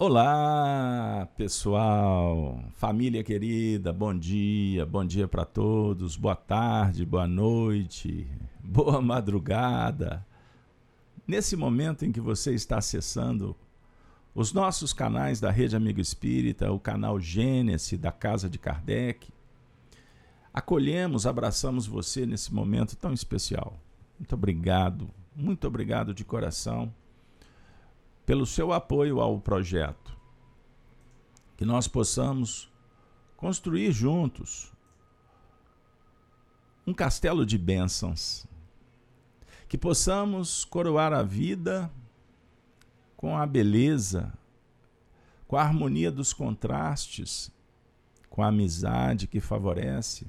Olá, pessoal, família querida, bom dia, bom dia para todos, boa tarde, boa noite, boa madrugada. Nesse momento em que você está acessando os nossos canais da Rede Amigo Espírita, o canal Gênesis da Casa de Kardec, acolhemos, abraçamos você nesse momento tão especial. Muito obrigado, muito obrigado de coração pelo seu apoio ao projeto. Que nós possamos construir juntos um castelo de bênçãos. Que possamos coroar a vida com a beleza, com a harmonia dos contrastes, com a amizade que favorece.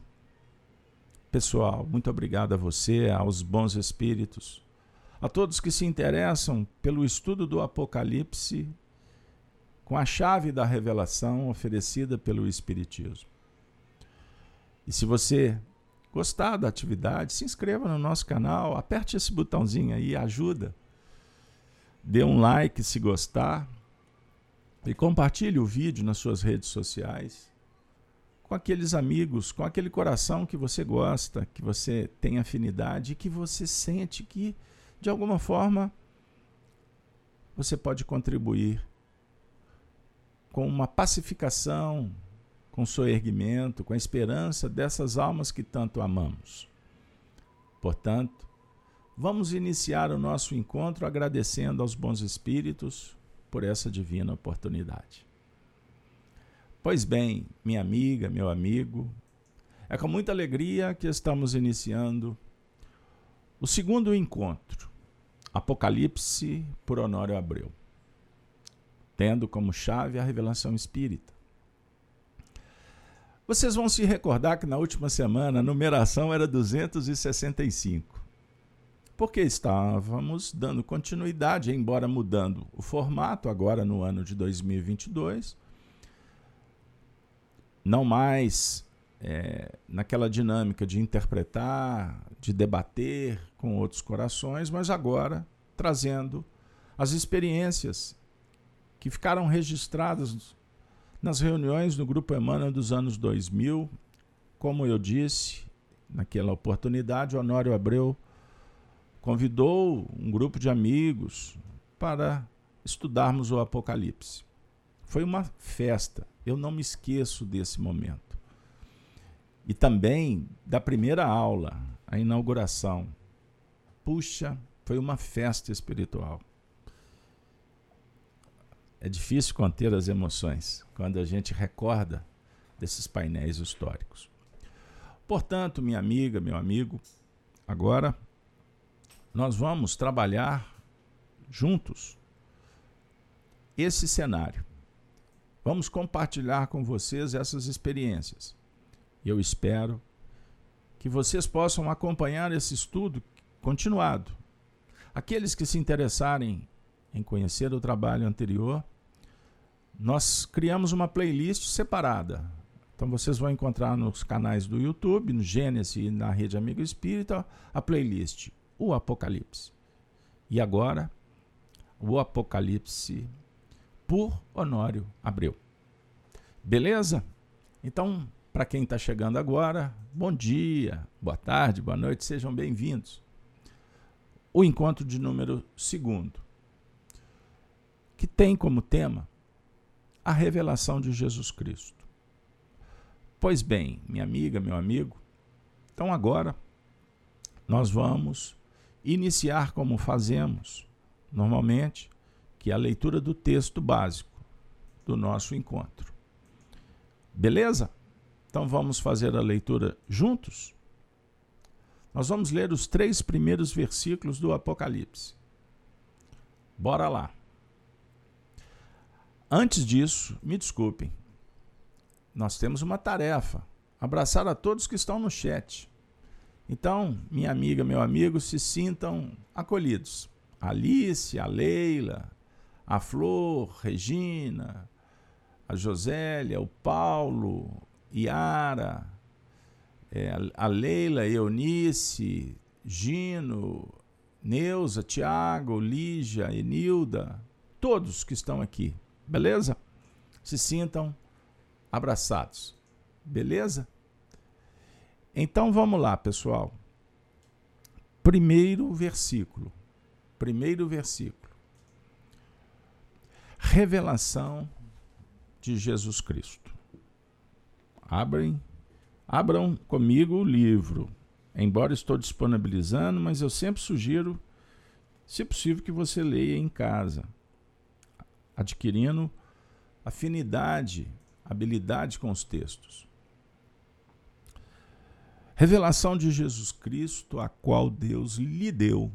Pessoal, muito obrigado a você, aos bons espíritos a todos que se interessam pelo estudo do Apocalipse com a chave da revelação oferecida pelo Espiritismo. E se você gostar da atividade, se inscreva no nosso canal, aperte esse botãozinho aí, ajuda. Dê um like se gostar e compartilhe o vídeo nas suas redes sociais com aqueles amigos, com aquele coração que você gosta, que você tem afinidade e que você sente que de alguma forma, você pode contribuir com uma pacificação, com seu erguimento, com a esperança dessas almas que tanto amamos. Portanto, vamos iniciar o nosso encontro agradecendo aos bons espíritos por essa divina oportunidade. Pois bem, minha amiga, meu amigo, é com muita alegria que estamos iniciando o segundo encontro Apocalipse por Honório Abreu, tendo como chave a revelação espírita. Vocês vão se recordar que na última semana a numeração era 265. Porque estávamos dando continuidade, embora mudando o formato agora no ano de 2022, não mais é, naquela dinâmica de interpretar, de debater com outros corações, mas agora trazendo as experiências que ficaram registradas nas reuniões do Grupo Emmanuel dos anos 2000. Como eu disse naquela oportunidade, Honório Abreu convidou um grupo de amigos para estudarmos o Apocalipse. Foi uma festa, eu não me esqueço desse momento e também da primeira aula, a inauguração. Puxa, foi uma festa espiritual. É difícil conter as emoções quando a gente recorda desses painéis históricos. Portanto, minha amiga, meu amigo, agora nós vamos trabalhar juntos esse cenário. Vamos compartilhar com vocês essas experiências. Eu espero que vocês possam acompanhar esse estudo continuado. Aqueles que se interessarem em conhecer o trabalho anterior, nós criamos uma playlist separada. Então vocês vão encontrar nos canais do YouTube, no Gênesis e na Rede Amigo Espírita, a playlist O Apocalipse. E agora, o Apocalipse por Honório Abreu. Beleza? Então, para quem está chegando agora, bom dia, boa tarde, boa noite, sejam bem-vindos. O encontro de número segundo, que tem como tema a revelação de Jesus Cristo. Pois bem, minha amiga, meu amigo, então agora nós vamos iniciar como fazemos normalmente, que é a leitura do texto básico do nosso encontro. Beleza? Então vamos fazer a leitura juntos? Nós vamos ler os três primeiros versículos do Apocalipse. Bora lá. Antes disso, me desculpem, nós temos uma tarefa: abraçar a todos que estão no chat. Então, minha amiga, meu amigo, se sintam acolhidos. Alice, a Leila, a Flor, Regina, a Josélia, o Paulo, Yara, é, a Leila, Eunice, Gino, Neuza, Tiago, Lígia, Enilda, todos que estão aqui. Beleza? Se sintam abraçados. Beleza? Então vamos lá, pessoal. Primeiro versículo. Primeiro versículo. Revelação de Jesus Cristo. Abrem, abram comigo o livro. Embora estou disponibilizando, mas eu sempre sugiro, se possível, que você leia em casa, adquirindo afinidade, habilidade com os textos. Revelação de Jesus Cristo, a qual Deus lhe deu,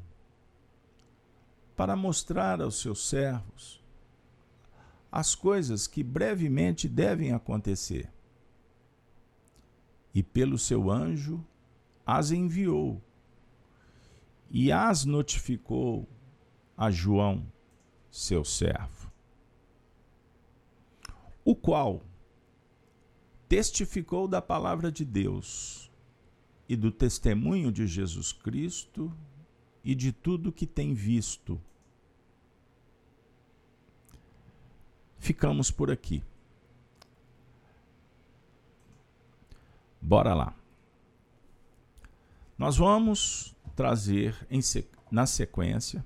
para mostrar aos seus servos as coisas que brevemente devem acontecer. E pelo seu anjo as enviou e as notificou a João, seu servo, o qual testificou da palavra de Deus e do testemunho de Jesus Cristo e de tudo que tem visto. Ficamos por aqui. Bora lá. Nós vamos trazer em, na sequência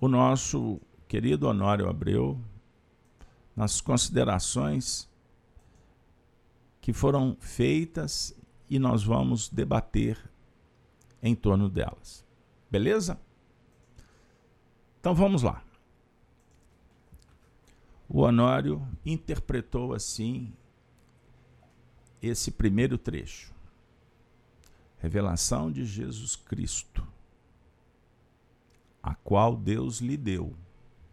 o nosso querido Honório Abreu nas considerações que foram feitas e nós vamos debater em torno delas. Beleza? Então vamos lá. O Honório interpretou assim esse primeiro trecho. Revelação de Jesus Cristo, a qual Deus lhe deu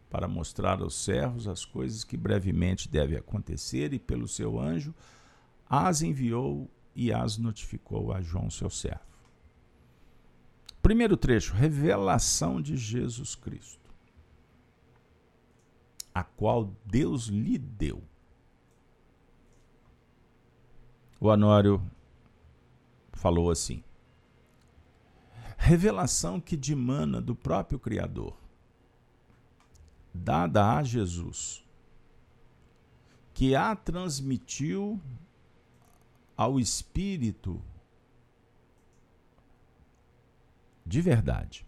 para mostrar aos servos as coisas que brevemente devem acontecer e pelo seu anjo as enviou e as notificou a João, seu servo. Primeiro trecho, revelação de Jesus Cristo, a qual Deus lhe deu. O Anório falou assim: revelação que dimana do próprio Criador, dada a Jesus, que a transmitiu ao espírito de verdade,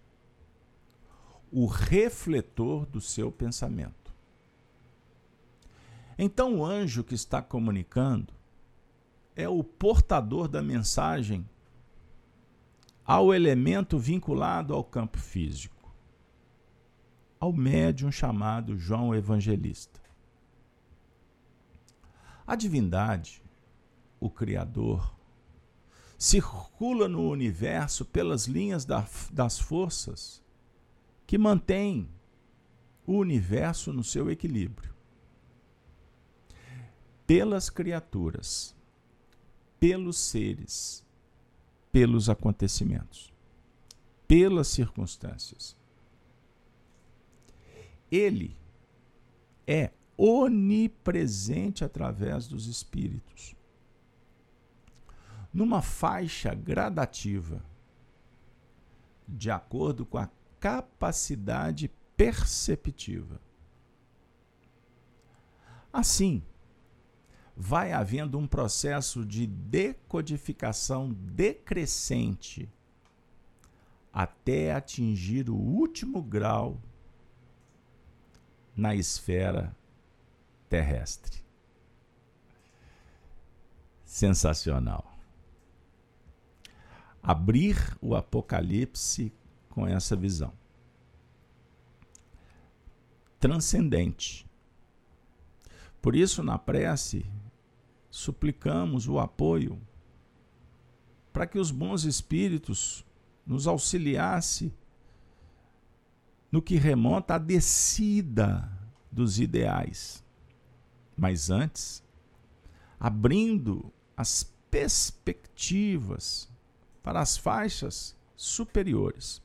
o refletor do seu pensamento. Então, o anjo que está comunicando é o portador da mensagem ao elemento vinculado ao campo físico, ao médium chamado João Evangelista. A divindade o Criador, circula no universo pelas linhas da, das forças que mantêm o universo no seu equilíbrio. Pelas criaturas, pelos seres, pelos acontecimentos, pelas circunstâncias. Ele é onipresente através dos espíritos numa faixa gradativa, de acordo com a capacidade perceptiva. Assim, vai havendo um processo de decodificação decrescente até atingir o último grau na esfera terrestre. Sensacional abrir o Apocalipse com essa visão. Transcendente. Por isso, na prece, suplicamos o apoio para que os bons espíritos nos auxiliasse no que remonta à descida dos ideais. Mas antes, abrindo as perspectivas para as faixas superiores,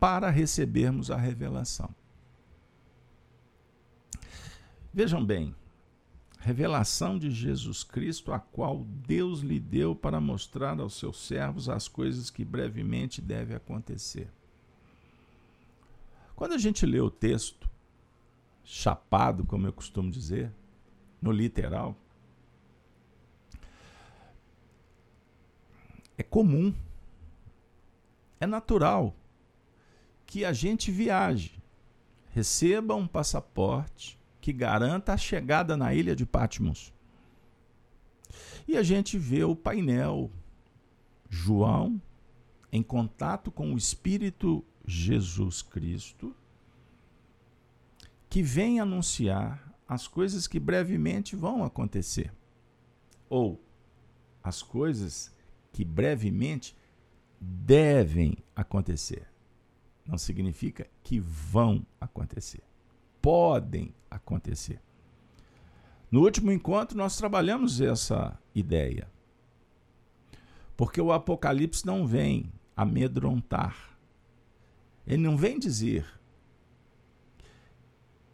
para recebermos a revelação. Vejam bem, revelação de Jesus Cristo, a qual Deus lhe deu para mostrar aos seus servos as coisas que brevemente devem acontecer. Quando a gente lê o texto, chapado, como eu costumo dizer, no literal, é comum, é natural que a gente viaje, receba um passaporte que garanta a chegada na ilha de Patmos. E a gente vê o painel João em contato com o Espírito Jesus Cristo, que vem anunciar as coisas que brevemente vão acontecer, ou as coisas que brevemente devem acontecer. Não significa que vão acontecer. Podem acontecer. No último encontro, nós trabalhamos essa ideia. Porque o Apocalipse não vem amedrontar. Ele não vem dizer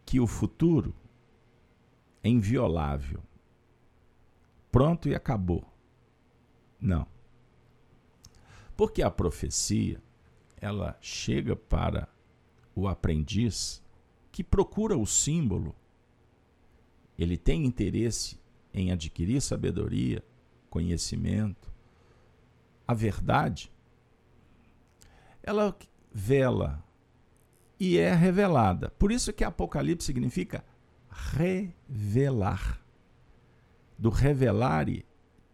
que o futuro é inviolável. Pronto e acabou. Não. Porque a profecia, ela chega para o aprendiz que procura o símbolo. Ele tem interesse em adquirir sabedoria, conhecimento, a verdade. Ela vela e é revelada. Por isso que Apocalipse significa revelar. Do revelar e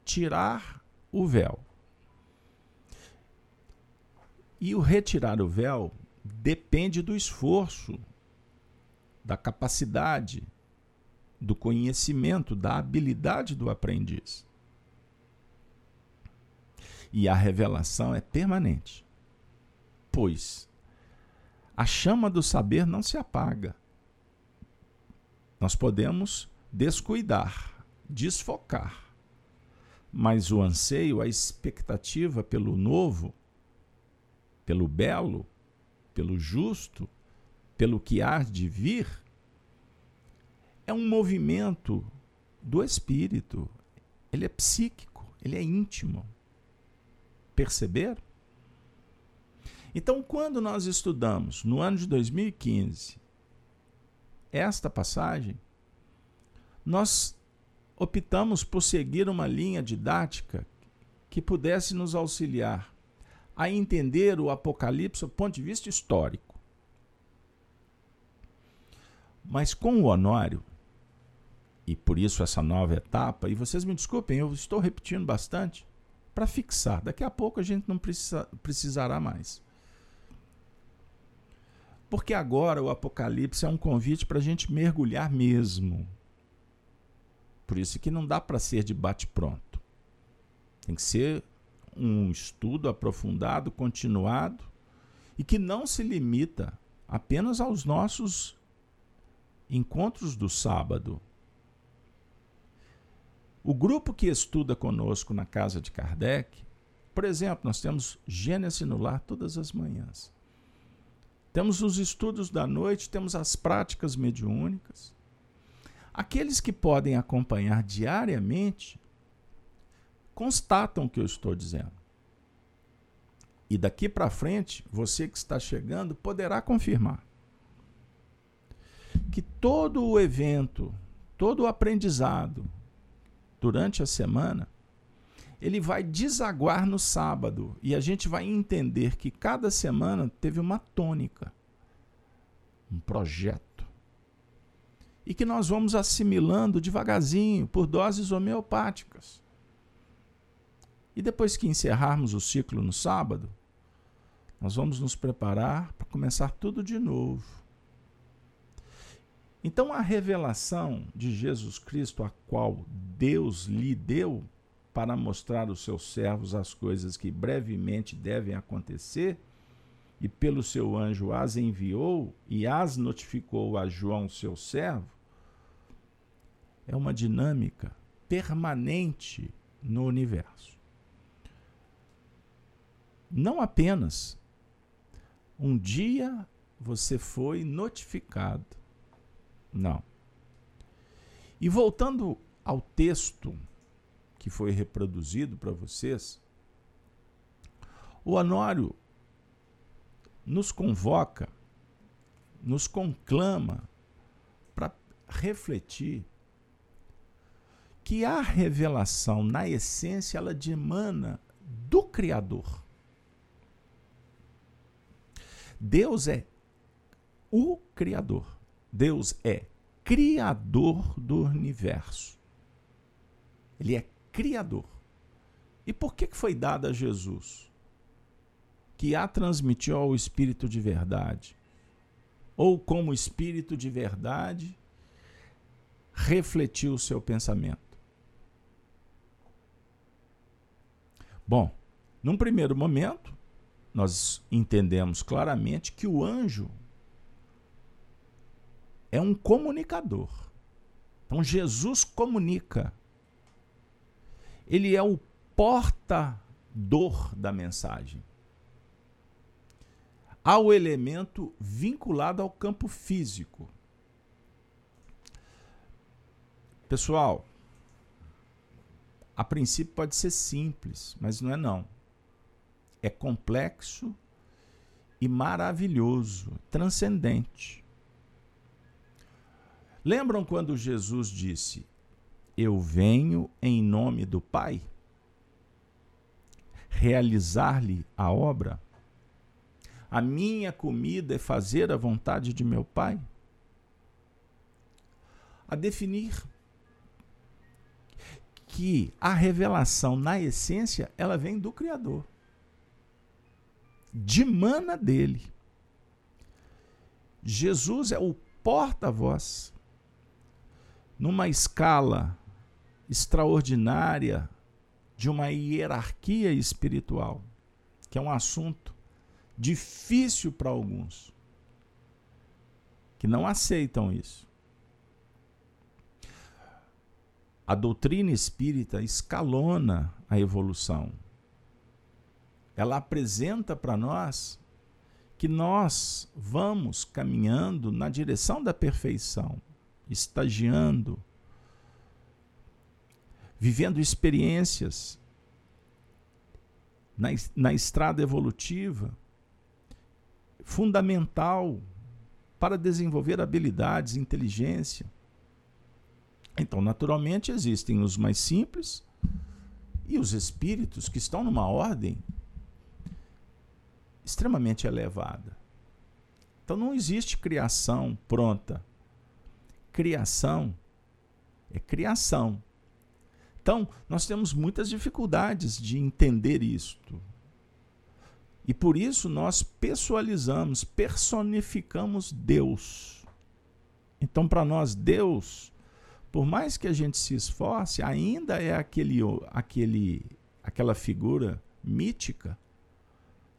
tirar o véu. E o retirar o véu depende do esforço, da capacidade, do conhecimento, da habilidade do aprendiz. E a revelação é permanente, pois a chama do saber não se apaga. Nós podemos descuidar, desfocar, mas o anseio, a expectativa pelo novo pelo belo, pelo justo, pelo que há de vir, é um movimento do espírito. Ele é psíquico, ele é íntimo. Perceber? Então, quando nós estudamos no ano de 2015 esta passagem, nós optamos por seguir uma linha didática que pudesse nos auxiliar a entender o Apocalipse do ponto de vista histórico. Mas com o Honório, e por isso essa nova etapa, e vocês me desculpem, eu estou repetindo bastante, para fixar. Daqui a pouco a gente não precisa, precisará mais. Porque agora o Apocalipse é um convite para a gente mergulhar mesmo. Por isso que não dá para ser de bate-pronto. Tem que ser um estudo aprofundado, continuado, e que não se limita apenas aos nossos encontros do sábado. O grupo que estuda conosco na casa de Kardec, por exemplo, nós temos Gênesis no lar todas as manhãs. Temos os estudos da noite, temos as práticas mediúnicas. Aqueles que podem acompanhar diariamente constatam o que eu estou dizendo. E daqui para frente, você que está chegando poderá confirmar que todo o evento, todo o aprendizado durante a semana, ele vai desaguar no sábado e a gente vai entender que cada semana teve uma tônica, um projeto. E que nós vamos assimilando devagarzinho por doses homeopáticas. E depois que encerrarmos o ciclo no sábado, nós vamos nos preparar para começar tudo de novo. Então, a revelação de Jesus Cristo, a qual Deus lhe deu para mostrar aos seus servos as coisas que brevemente devem acontecer, e pelo seu anjo as enviou e as notificou a João, seu servo, é uma dinâmica permanente no universo não apenas um dia você foi notificado. Não. E voltando ao texto que foi reproduzido para vocês, o Honório nos convoca, nos conclama refletir que a revelação, na essência, ela demana do Criador. Deus é o Criador. Deus é Criador do universo. Ele é Criador. E por que foi dada a Jesus? Que a transmitiu ao Espírito de verdade. Ou como Espírito de verdade, refletiu o seu pensamento. Bom, num primeiro momento, nós entendemos claramente que o anjo é um comunicador. Então Jesus comunica. Ele é o portador da mensagem. Há o elemento vinculado ao campo físico. Pessoal, a princípio pode ser simples, mas não é não. É complexo e maravilhoso, transcendente. Lembram quando Jesus disse: Eu venho em nome do Pai? Realizar-lhe a obra? A minha comida é fazer a vontade de meu Pai? A definir que a revelação, na essência, ela vem do Criador. Dimana dele. Jesus é o porta-voz. Numa escala extraordinária de uma hierarquia espiritual, que é um assunto difícil para alguns, que não aceitam isso. a doutrina espírita escalona a evolução. Ela apresenta para nós que nós vamos caminhando na direção da perfeição, estagiando, vivendo experiências na, na estrada evolutiva, fundamental para desenvolver habilidades, inteligência. Então, naturalmente, existem os mais simples e os espíritos que estão numa ordem extremamente elevada. Então, não existe criação pronta. Criação é criação. Então, nós temos muitas dificuldades de entender isto. E por isso nós pessoalizamos, personificamos Deus. Então, para nós, Deus por mais que a gente se esforce, ainda é aquele, aquele, aquela figura mítica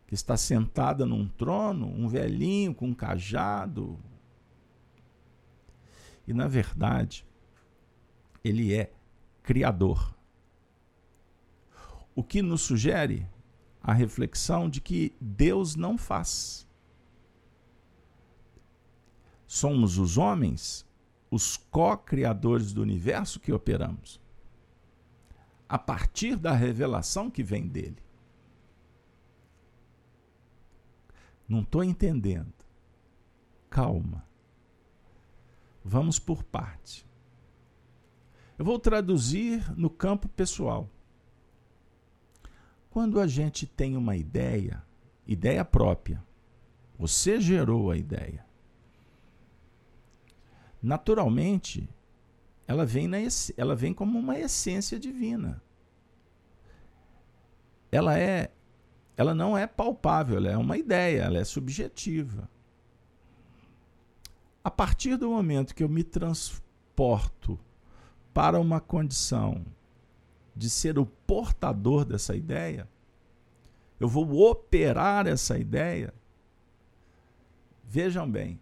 que está sentada num trono, um velhinho com um cajado. E na verdade, ele é criador. O que nos sugere a reflexão de que Deus não faz. Somos os homens os co-criadores do universo que operamos. A partir da revelação que vem dele. Não estou entendendo. Calma. Vamos por parte. Eu vou traduzir no campo pessoal. Quando a gente tem uma ideia, ideia própria, você gerou a ideia naturalmente, ela vem, na, ela vem como uma essência divina. Ela é ela não é palpável, ela é uma ideia, ela é subjetiva. A partir do momento que eu me transporto para uma condição de ser o portador dessa ideia, eu vou operar essa ideia. Vejam bem,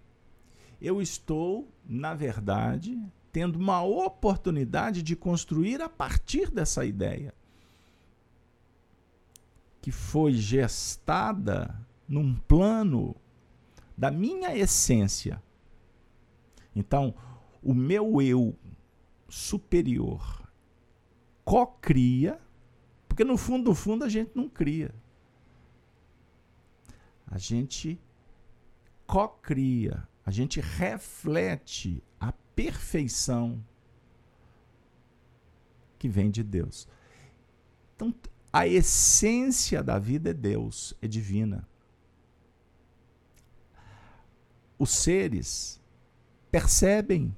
eu estou, na verdade, tendo uma oportunidade de construir a partir dessa ideia que foi gestada num plano da minha essência. Então, o meu eu superior co-cria, porque no fundo, no fundo, a gente não cria. A gente co-cria a gente reflete a perfeição que vem de Deus. Então, a essência da vida é Deus, é divina. Os seres percebem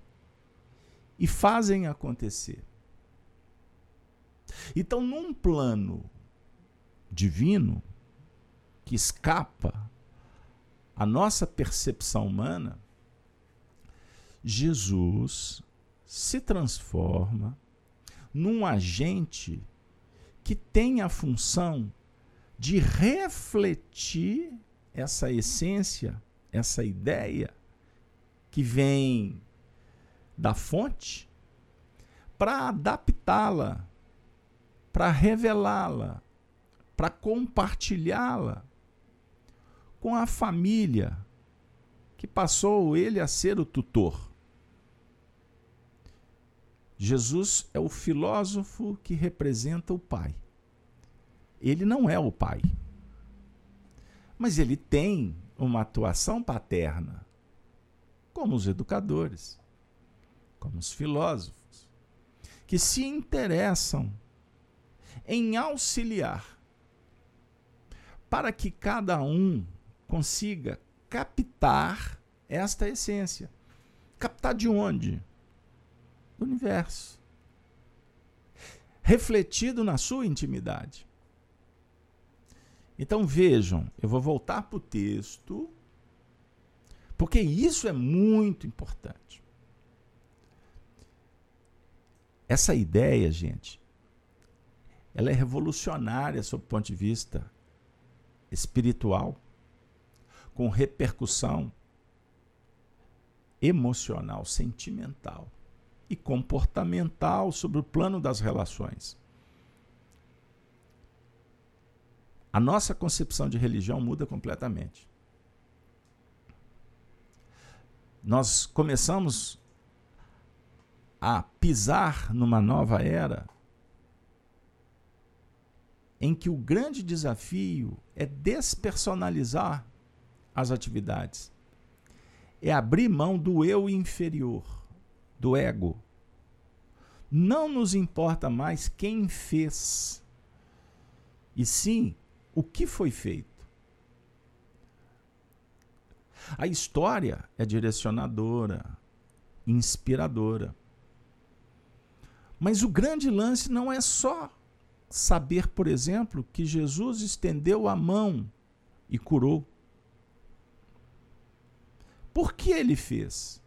e fazem acontecer. Então, num plano divino que escapa à nossa percepção humana, Jesus se transforma num agente que tem a função de refletir essa essência, essa ideia que vem da fonte, para adaptá-la, para revelá-la, para compartilhá-la com a família que passou ele a ser o tutor. Jesus é o filósofo que representa o Pai. Ele não é o Pai. Mas ele tem uma atuação paterna, como os educadores, como os filósofos, que se interessam em auxiliar para que cada um consiga captar esta essência. Captar de onde? do universo. Refletido na sua intimidade. Então vejam, eu vou voltar para o texto, porque isso é muito importante. Essa ideia, gente, ela é revolucionária sob o ponto de vista espiritual, com repercussão emocional, sentimental e comportamental sobre o plano das relações. A nossa concepção de religião muda completamente. Nós começamos a pisar numa nova era em que o grande desafio é despersonalizar as atividades, é abrir mão do eu inferior do ego. Não nos importa mais quem fez, e sim o que foi feito. A história é direcionadora, inspiradora. Mas o grande lance não é só saber, por exemplo, que Jesus estendeu a mão e curou. Por que ele fez?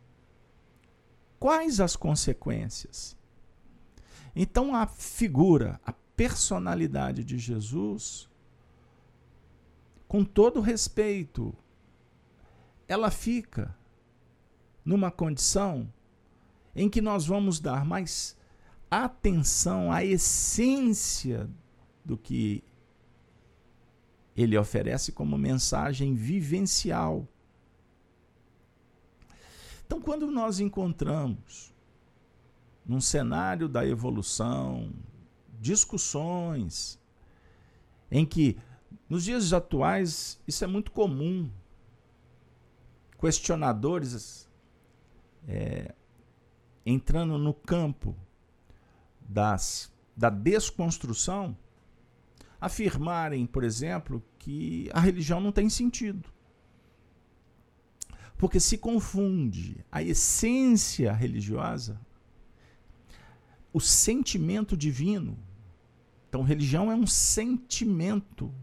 Quais as consequências? Então, a figura, a personalidade de Jesus, com todo respeito, ela fica numa condição em que nós vamos dar mais atenção à essência do que ele oferece como mensagem vivencial. Então, quando nós encontramos num cenário da evolução, discussões, em que nos dias atuais isso é muito comum, questionadores é, entrando no campo das, da desconstrução, afirmarem, por exemplo, que a religião não tem sentido. Porque se confunde a essência religiosa, o sentimento divino. Então, religião é um sentimento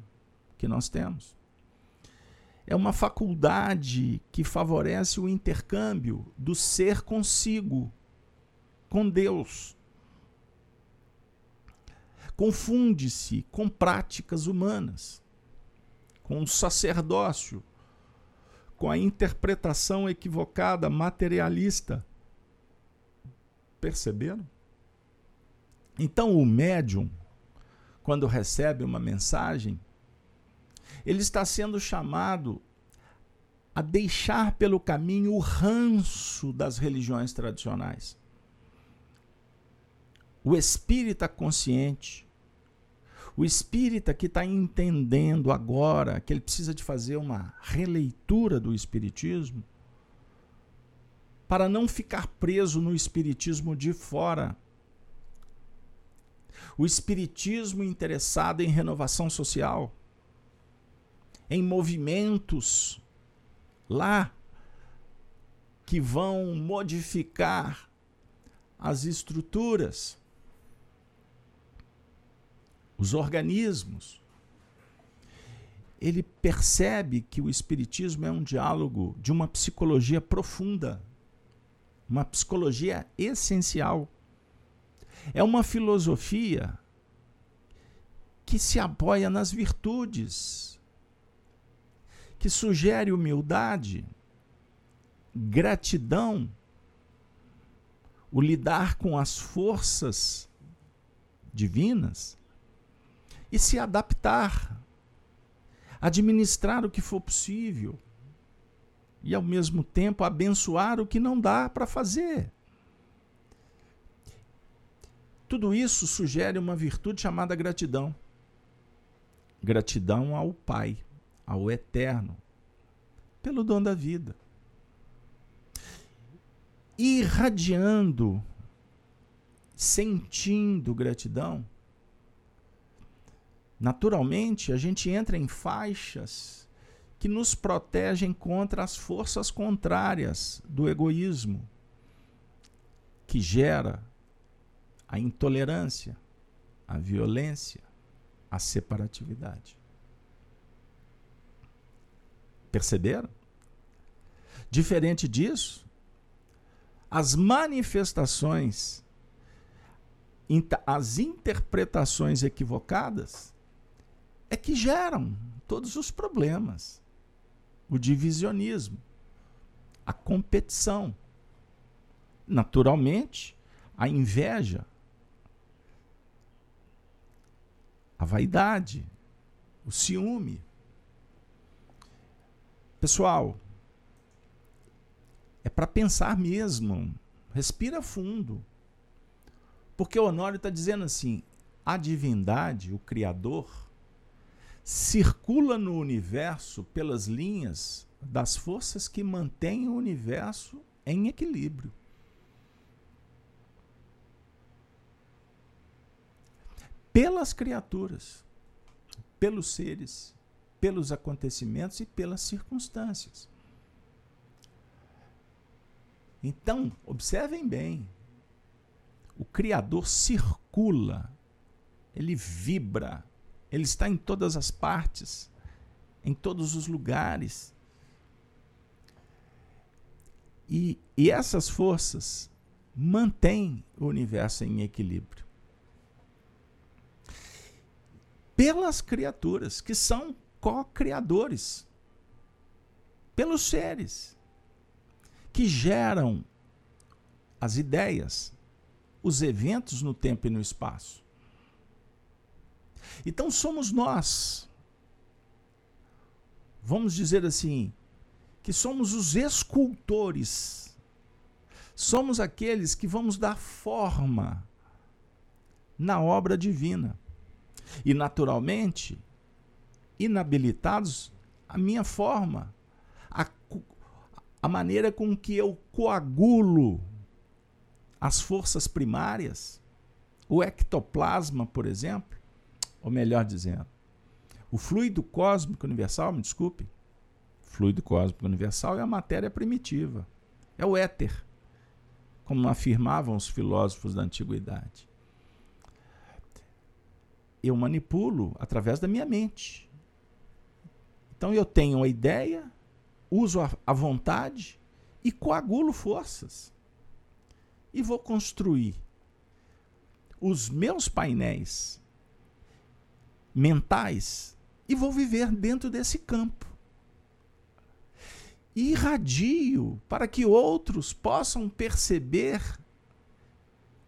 que nós temos. É uma faculdade que favorece o intercâmbio do ser consigo, com Deus. Confunde-se com práticas humanas, com o sacerdócio, com a interpretação equivocada, materialista. Perceberam? Então, o médium, quando recebe uma mensagem, ele está sendo chamado a deixar pelo caminho o ranço das religiões tradicionais. O espírita consciente, o espírita que está entendendo agora que ele precisa de fazer uma releitura do espiritismo, para não ficar preso no espiritismo de fora. O espiritismo interessado em renovação social, em movimentos lá que vão modificar as estruturas, os organismos. Ele percebe que o Espiritismo é um diálogo de uma psicologia profunda, uma psicologia essencial. É uma filosofia que se apoia nas virtudes, que sugere humildade, gratidão, o lidar com as forças divinas e se adaptar, administrar o que for possível e, ao mesmo tempo, abençoar o que não dá para fazer. Tudo isso sugere uma virtude chamada gratidão. Gratidão ao Pai, ao Eterno, pelo dom da vida irradiando, sentindo gratidão, naturalmente a gente entra em faixas que nos protegem contra as forças contrárias do egoísmo, que gera a intolerância, a violência, a separatividade. Perceberam? Diferente disso, as manifestações, as interpretações equivocadas, é que geram todos os problemas. O divisionismo, a competição, naturalmente, a inveja, a vaidade, o ciúme. Pessoal, é para pensar mesmo. Respira fundo. Porque o Honório está dizendo assim: a divindade, o Criador, circula no universo pelas linhas das forças que mantêm o universo em equilíbrio. Pelas criaturas, pelos seres, pelos acontecimentos e pelas circunstâncias. Então, observem bem. O Criador circula, ele vibra, ele está em todas as partes, em todos os lugares. E, e essas forças mantêm o universo em equilíbrio. Pelas criaturas, que são co-criadores, pelos seres que geram as ideias, os eventos no tempo e no espaço. Então somos nós, vamos dizer assim, que somos os escultores, somos aqueles que vamos dar forma na obra divina. E naturalmente, inabilitados, a minha forma, a a maneira com que eu coagulo as forças primárias, o ectoplasma, por exemplo, ou melhor dizendo, o fluido cósmico universal, me desculpe, fluido cósmico universal é a matéria primitiva, é o éter, como afirmavam os filósofos da antiguidade. Eu manipulo através da minha mente. Então eu tenho a ideia, uso a, a vontade e coagulo forças. E vou construir os meus painéis mentais e vou viver dentro desse campo. E irradio para que outros possam perceber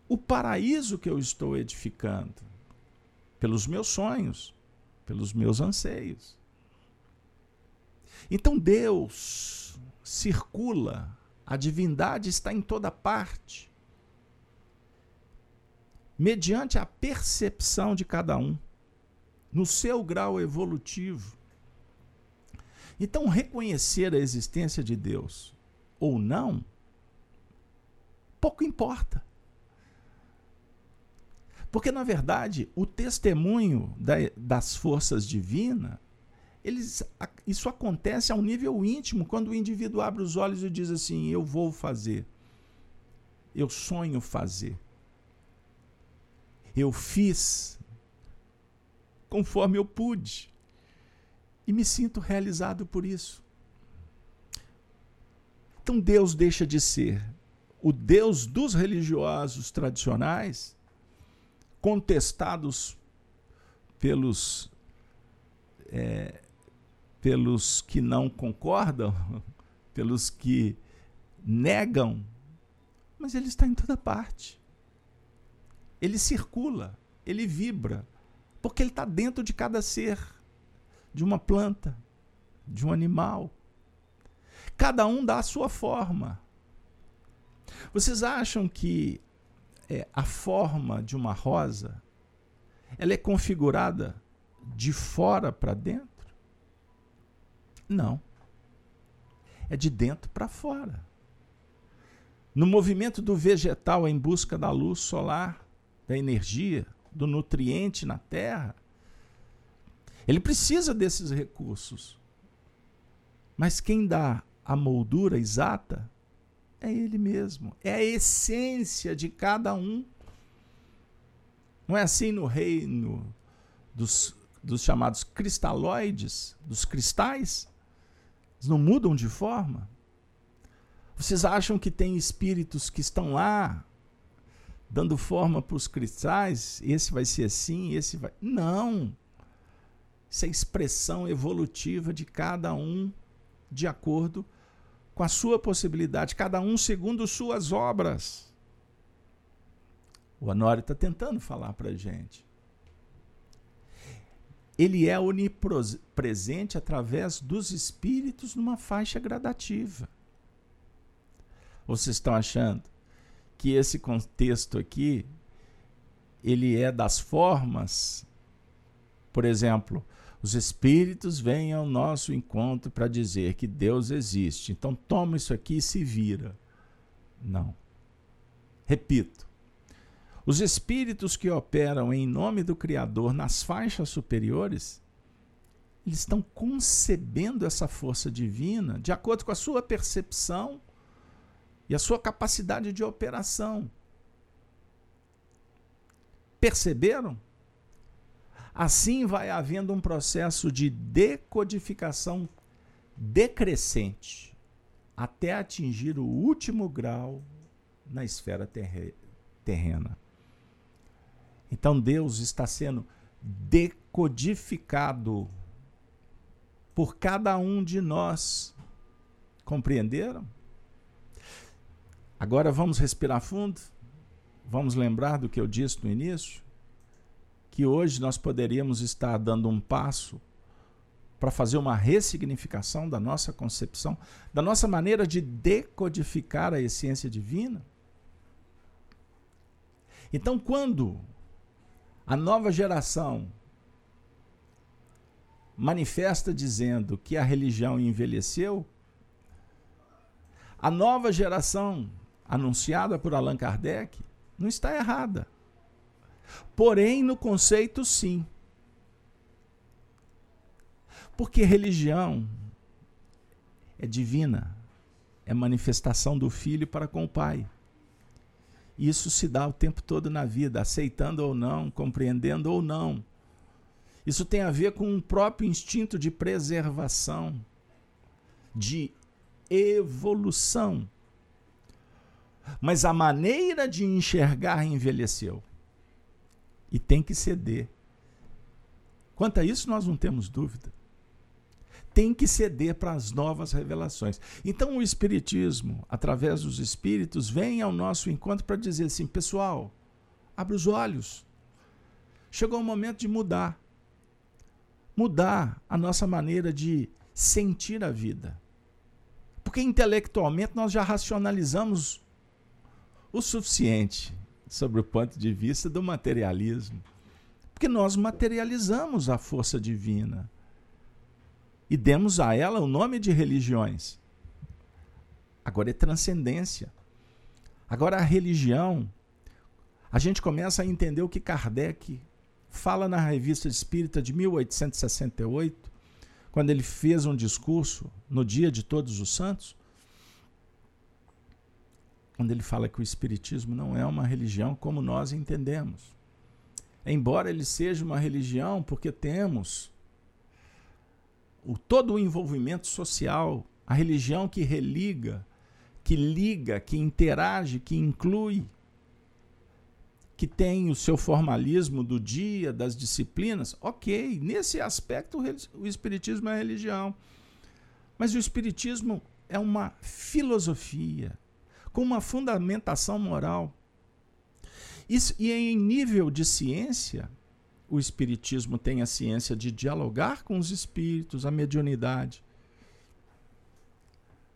o paraíso que eu estou edificando pelos meus sonhos, pelos meus anseios. Então Deus circula, a divindade está em toda parte, mediante a percepção de cada um, no seu grau evolutivo. Então, reconhecer a existência de Deus ou não pouco importa. Porque, na verdade, o testemunho da, das forças divinas, eles, isso acontece a um nível íntimo, quando o indivíduo abre os olhos e diz assim: Eu vou fazer, eu sonho fazer, eu fiz conforme eu pude. E me sinto realizado por isso. Então Deus deixa de ser o Deus dos religiosos tradicionais, contestados pelos, é, pelos que não concordam, pelos que negam, mas ele está em toda parte. Ele circula, ele vibra, porque ele está dentro de cada ser, de uma planta, de um animal. Cada um dá a sua forma. Vocês acham que é, a forma de uma rosa ela é configurada de fora para dentro? Não. É de dentro para fora. No movimento do vegetal em busca da luz solar, da energia, do nutriente na terra, ele precisa desses recursos. Mas quem dá a moldura exata é Ele mesmo. É a essência de cada um. Não é assim no reino dos, dos chamados cristalóides, dos cristais? Eles não mudam de forma. Vocês acham que tem espíritos que estão lá dando forma para os cristais? Esse vai ser assim, esse vai. Não! Isso é expressão evolutiva de cada um de acordo com a sua possibilidade, cada um segundo suas obras. O Honório está tentando falar para a gente. Ele é onipresente através dos espíritos numa faixa gradativa. Vocês estão achando que esse contexto aqui ele é das formas? Por exemplo, os espíritos vêm ao nosso encontro para dizer que Deus existe. Então toma isso aqui e se vira. Não. Repito. Os espíritos que operam em nome do Criador nas faixas superiores, eles estão concebendo essa força divina de acordo com a sua percepção e a sua capacidade de operação. Perceberam? Assim vai havendo um processo de decodificação decrescente até atingir o último grau na esfera terrena. Então Deus está sendo decodificado por cada um de nós. Compreenderam? Agora vamos respirar fundo? Vamos lembrar do que eu disse no início? que hoje nós poderíamos estar dando um passo para fazer uma ressignificação da nossa concepção, da nossa maneira de decodificar a essência divina? Então, quando a nova geração manifesta dizendo que a religião envelheceu, a nova geração anunciada por Allan Kardec não está errada. Porém, no conceito, sim. Porque religião é divina, é manifestação do filho para com o pai. Isso se dá o tempo todo na vida, aceitando ou não, compreendendo ou não. Isso tem a ver com o próprio instinto de preservação, de evolução. Mas a maneira de enxergar envelheceu e tem que ceder. Quanto a isso, nós não temos dúvida. Tem que ceder para as novas revelações. Então, o Espiritismo, através dos Espíritos, vem ao nosso encontro para dizer assim: pessoal, abre os olhos. Chegou o momento de mudar. Mudar a nossa maneira de sentir a vida. Porque intelectualmente nós já racionalizamos o suficiente sobre o ponto de vista do materialismo. Porque nós materializamos a força divina e demos a ela o nome de religiões. Agora é transcendência. Agora, a religião, a gente começa a entender o que Kardec fala na Revista Espírita de 1868, quando ele fez um discurso no Dia de Todos os Santos, quando ele fala que o Espiritismo não é uma religião como nós entendemos. Embora ele seja uma religião, porque temos o, todo o envolvimento social, a religião que religa, que liga, que interage, que inclui, que tem o seu formalismo do dia, das disciplinas, ok, nesse aspecto o Espiritismo é religião. Mas o Espiritismo é uma filosofia com uma fundamentação moral. Isso, e em nível de ciência, o Espiritismo tem a ciência de dialogar com os espíritos, a mediunidade.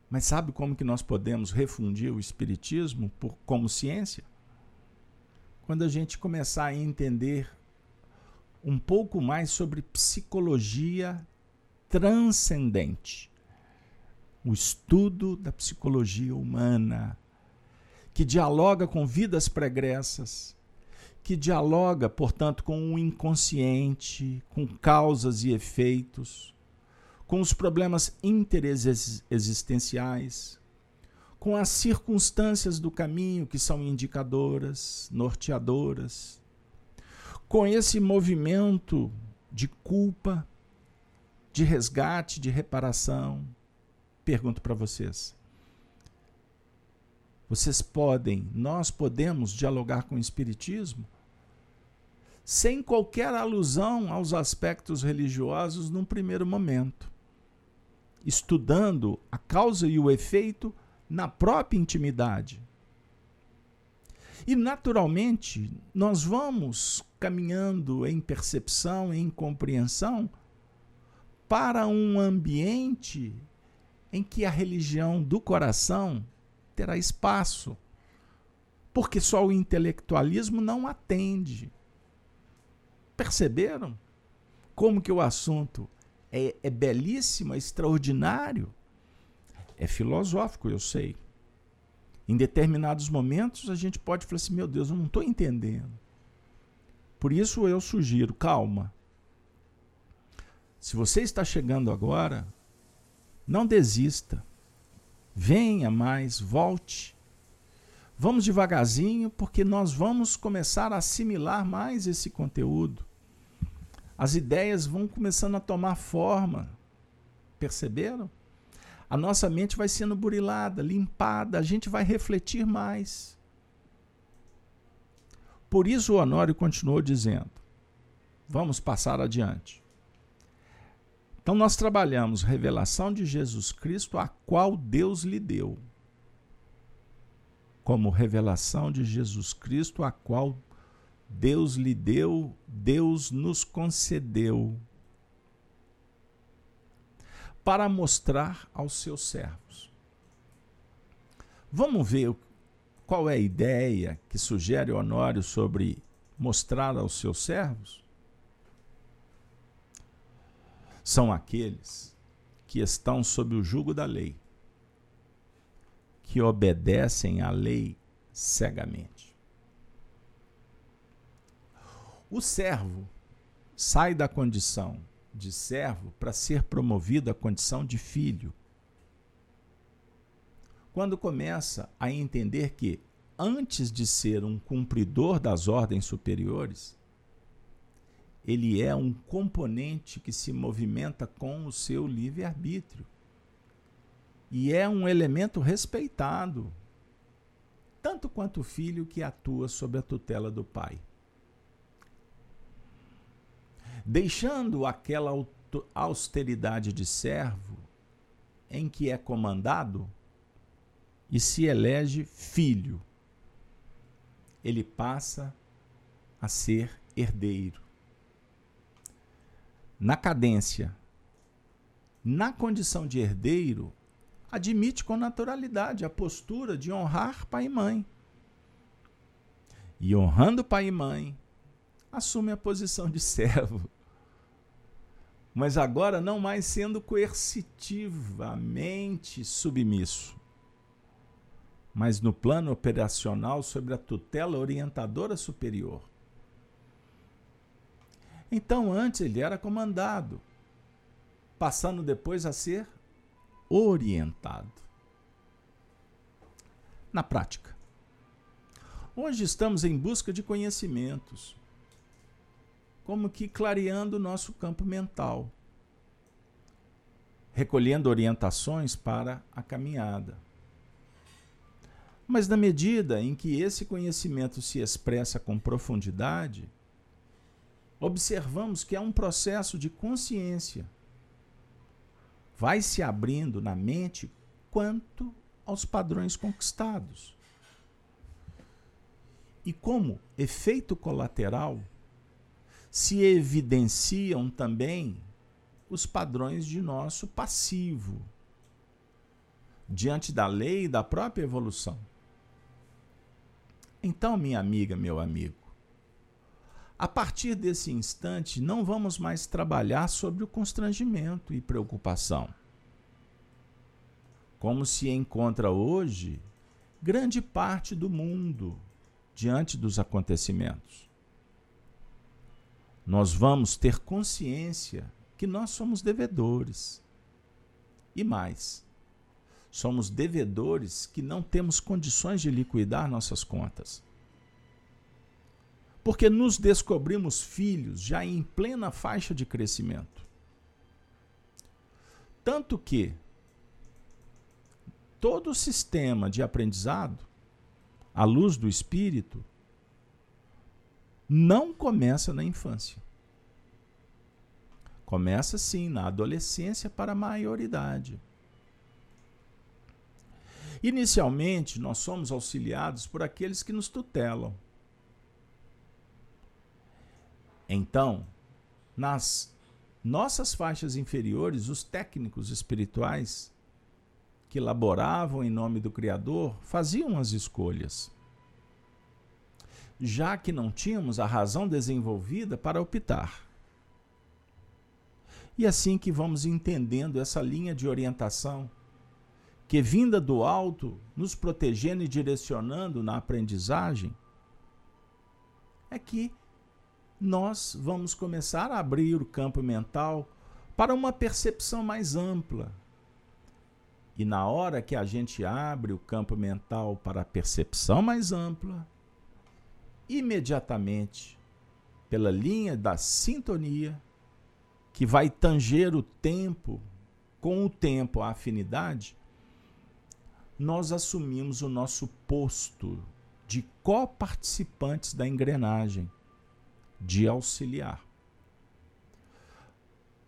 Mas sabe como que nós podemos refundir o Espiritismo por, como ciência? quando a gente começar a entender um pouco mais sobre psicologia transcendente, o estudo da psicologia humana, que dialoga com vidas pregressas, que dialoga, portanto, com o inconsciente, com causas e efeitos, com os problemas interesenciais, com as circunstâncias do caminho que são indicadoras, norteadoras, com esse movimento de culpa, de resgate, de reparação. Pergunto para vocês. Vocês podem, nós podemos dialogar com o Espiritismo sem qualquer alusão aos aspectos religiosos num primeiro momento, estudando a causa e o efeito na própria intimidade. E naturalmente, nós vamos caminhando em percepção, em compreensão, para um ambiente em que a religião do coração terá espaço. Porque só o intelectualismo não atende. Perceberam como que o assunto é, é belíssimo, é extraordinário? É filosófico, eu sei. Em determinados momentos a gente pode falar assim: meu Deus, eu não estou entendendo. Por isso eu sugiro, calma. Se você está chegando agora, não desista. Venha mais, volte. Vamos devagarzinho, porque nós vamos começar a assimilar mais esse conteúdo. As ideias vão começando a tomar forma. Perceberam? a nossa mente vai sendo burilada, limpada, a gente vai refletir mais. Por isso o Honório continuou dizendo: vamos passar adiante. Então nós trabalhamos revelação de Jesus Cristo, a qual Deus lhe deu. Como revelação de Jesus Cristo, a qual Deus lhe deu, Deus nos concedeu para mostrar aos seus servos. Vamos ver qual é a ideia que sugere Honório sobre mostrar aos seus servos? São aqueles que estão sob o jugo da lei, que obedecem à lei cegamente. O servo sai da condição de servo para ser promovido à condição de filho. Quando começa a entender que, antes de ser um cumpridor das ordens superiores, ele é um componente que se movimenta com o seu livre-arbítrio. E é um elemento respeitado, tanto quanto o filho que atua sob a tutela do pai deixando aquela austeridade de servo em que é comandado e se elege filho. Ele passa a ser herdeiro. Na cadência, na condição de herdeiro, admite com naturalidade a postura de honrar pai e mãe. E honrando pai e mãe, assume a posição de servo. Mas agora não mais sendo coercitivamente submisso. mas no plano operacional sobre a tutela orientadora superior. Então, antes ele era comandado, passando depois a ser orientado. Na prática, hoje estamos em busca de conhecimentos, como que clareando o nosso campo mental, recolhendo orientações para a caminhada. Mas na medida em que esse conhecimento se expressa com profundidade, observamos que é um processo de consciência. Vai se abrindo na mente quanto aos padrões conquistados. E como efeito colateral, se evidenciam também os padrões de nosso passivo diante da lei e da própria evolução. Então, minha amiga, meu amigo, a partir desse instante, não vamos mais trabalhar sobre o constrangimento e preocupação. Como se encontra hoje grande parte do mundo diante dos acontecimentos. Nós vamos ter consciência que nós somos devedores. E mais, somos devedores que não temos condições de liquidar nossas contas. Porque nos descobrimos filhos já em plena faixa de crescimento. Tanto que todo o sistema de aprendizado, à luz do espírito, não começa na infância. Começa sim na adolescência para a maioridade. Inicialmente, nós somos auxiliados por aqueles que nos tutelam. Então, nas nossas faixas inferiores, os técnicos espirituais que laboravam em nome do Criador faziam as escolhas. Já que não tínhamos a razão desenvolvida para optar. E assim que vamos entendendo essa linha de orientação que vinda do alto, nos protegendo e direcionando na aprendizagem, é que nós vamos começar a abrir o campo mental para uma percepção mais ampla. E na hora que a gente abre o campo mental para a percepção mais ampla, imediatamente, pela linha da sintonia, que vai tanger o tempo, com o tempo a afinidade, nós assumimos o nosso posto de coparticipantes da engrenagem, de auxiliar.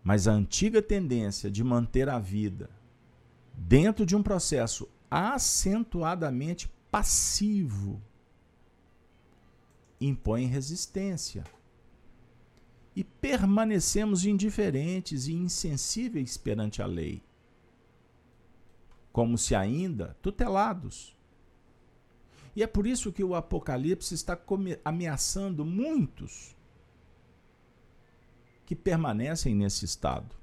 Mas a antiga tendência de manter a vida dentro de um processo acentuadamente passivo impõe resistência. E permanecemos indiferentes e insensíveis perante a lei como se ainda tutelados. E é por isso que o Apocalipse está ameaçando muitos que permanecem nesse estado.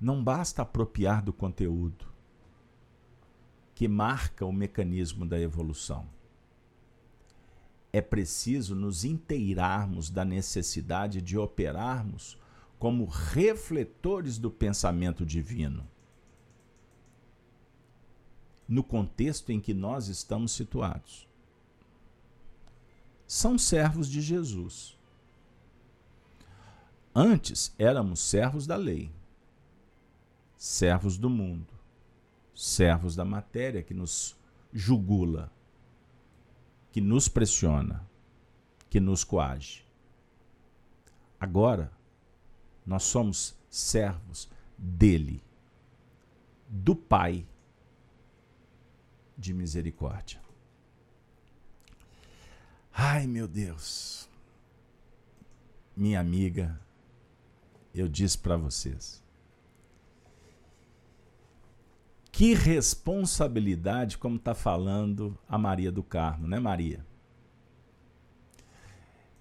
Não basta apropriar do conteúdo que marca o mecanismo da evolução. É preciso nos inteirarmos da necessidade de operarmos como refletores do pensamento divino. No contexto em que nós estamos situados. São servos de Jesus. Antes éramos servos da lei, servos do mundo, servos da matéria que nos jugula, que nos pressiona, que nos coage. Agora, nós somos servos dele, do Pai de misericórdia. Ai, meu Deus. Minha amiga, eu disse para vocês. Que responsabilidade, como está falando a Maria do Carmo, né, Maria?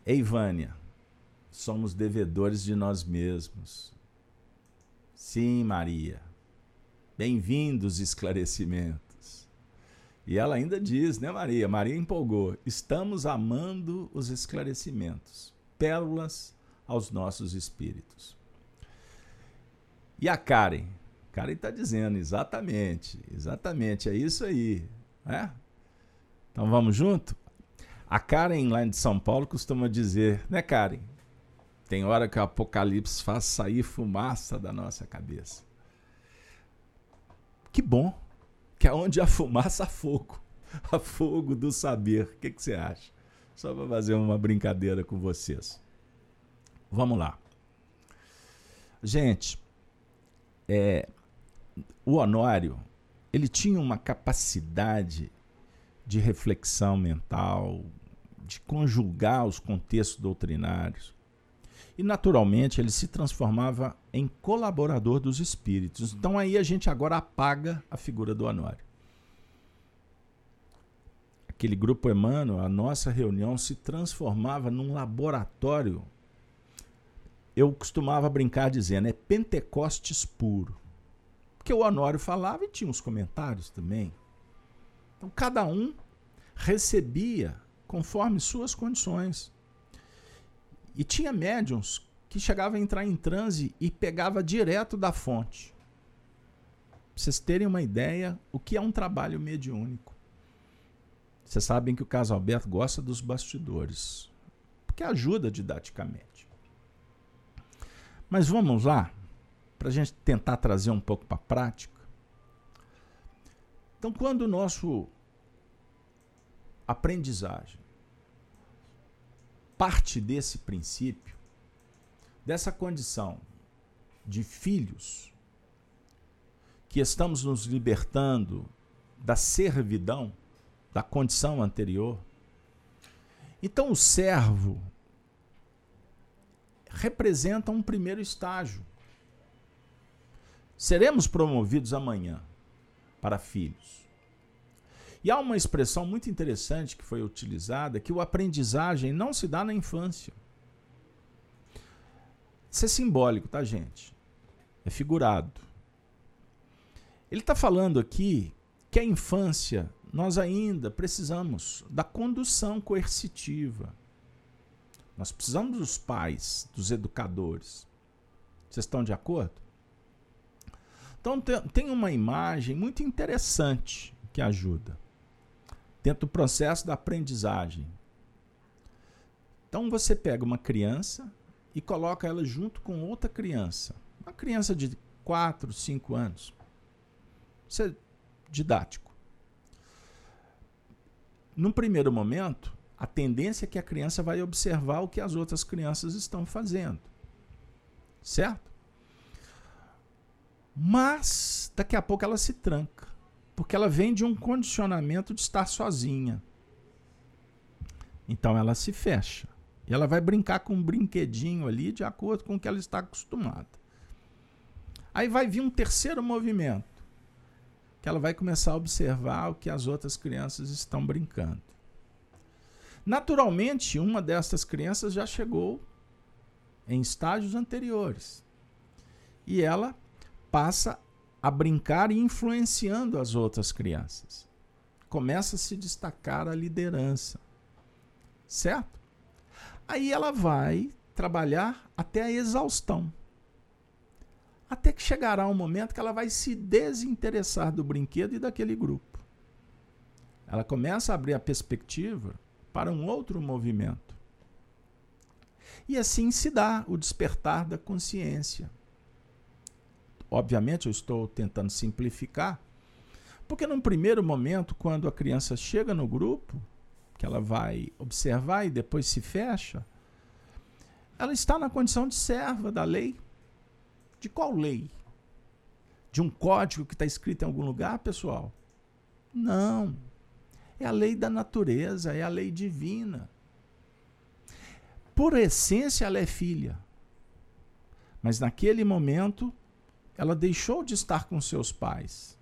Ei, Vânia, somos devedores de nós mesmos. Sim, Maria. Bem-vindos esclarecimentos. E ela ainda diz, né, Maria? Maria empolgou. Estamos amando os esclarecimentos, pérolas aos nossos espíritos. E a Karen? Karen está dizendo, exatamente, exatamente, é isso aí. Né? Então vamos junto? A Karen lá de São Paulo costuma dizer, né, Karen? Tem hora que o apocalipse faz sair fumaça da nossa cabeça. Que bom que é onde há fumaça há fogo. Há fogo do saber. O que, que você acha? Só para fazer uma brincadeira com vocês. Vamos lá. Gente, é, o Honório, ele tinha uma capacidade de reflexão mental, de conjugar os contextos doutrinários. E, naturalmente, ele se transformava em colaborador dos espíritos. Então, aí a gente agora apaga a figura do Honório. Aquele grupo Emmanuel, a nossa reunião se transformava num laboratório. Eu costumava brincar dizendo, é Pentecostes puro. Porque o Honório falava e tinha os comentários também. Então, cada um recebia conforme suas condições. E tinha médiums que chegavam a entrar em transe e pegava direto da fonte. Pra vocês terem uma ideia, o que é um trabalho mediúnico. Vocês sabem que o caso Alberto gosta dos bastidores, porque ajuda didaticamente. Mas vamos lá, para a gente tentar trazer um pouco para a prática. Então, quando o nosso aprendizagem parte desse princípio, dessa condição de filhos, que estamos nos libertando da servidão, da condição anterior. Então, o servo representa um primeiro estágio. Seremos promovidos amanhã para filhos. E há uma expressão muito interessante que foi utilizada, que o aprendizagem não se dá na infância. Isso é simbólico, tá, gente? É figurado. Ele está falando aqui que a infância nós ainda precisamos da condução coercitiva. Nós precisamos dos pais, dos educadores. Vocês estão de acordo? Então tem uma imagem muito interessante que ajuda dentro do processo da aprendizagem. Então você pega uma criança e coloca ela junto com outra criança. Uma criança de 4, 5 anos. Isso é didático. Num primeiro momento, a tendência é que a criança vai observar o que as outras crianças estão fazendo. Certo? Mas daqui a pouco ela se tranca. Porque ela vem de um condicionamento de estar sozinha. Então ela se fecha. E ela vai brincar com um brinquedinho ali de acordo com o que ela está acostumada. Aí vai vir um terceiro movimento, que ela vai começar a observar o que as outras crianças estão brincando. Naturalmente, uma dessas crianças já chegou em estágios anteriores. E ela passa a brincar e influenciando as outras crianças. Começa a se destacar a liderança. Certo? Aí ela vai trabalhar até a exaustão. Até que chegará um momento que ela vai se desinteressar do brinquedo e daquele grupo. Ela começa a abrir a perspectiva para um outro movimento. E assim se dá o despertar da consciência. Obviamente, eu estou tentando simplificar, porque num primeiro momento, quando a criança chega no grupo, que ela vai observar e depois se fecha, ela está na condição de serva da lei. De qual lei? De um código que está escrito em algum lugar, pessoal? Não. É a lei da natureza, é a lei divina. Por essência, ela é filha. Mas naquele momento, ela deixou de estar com seus pais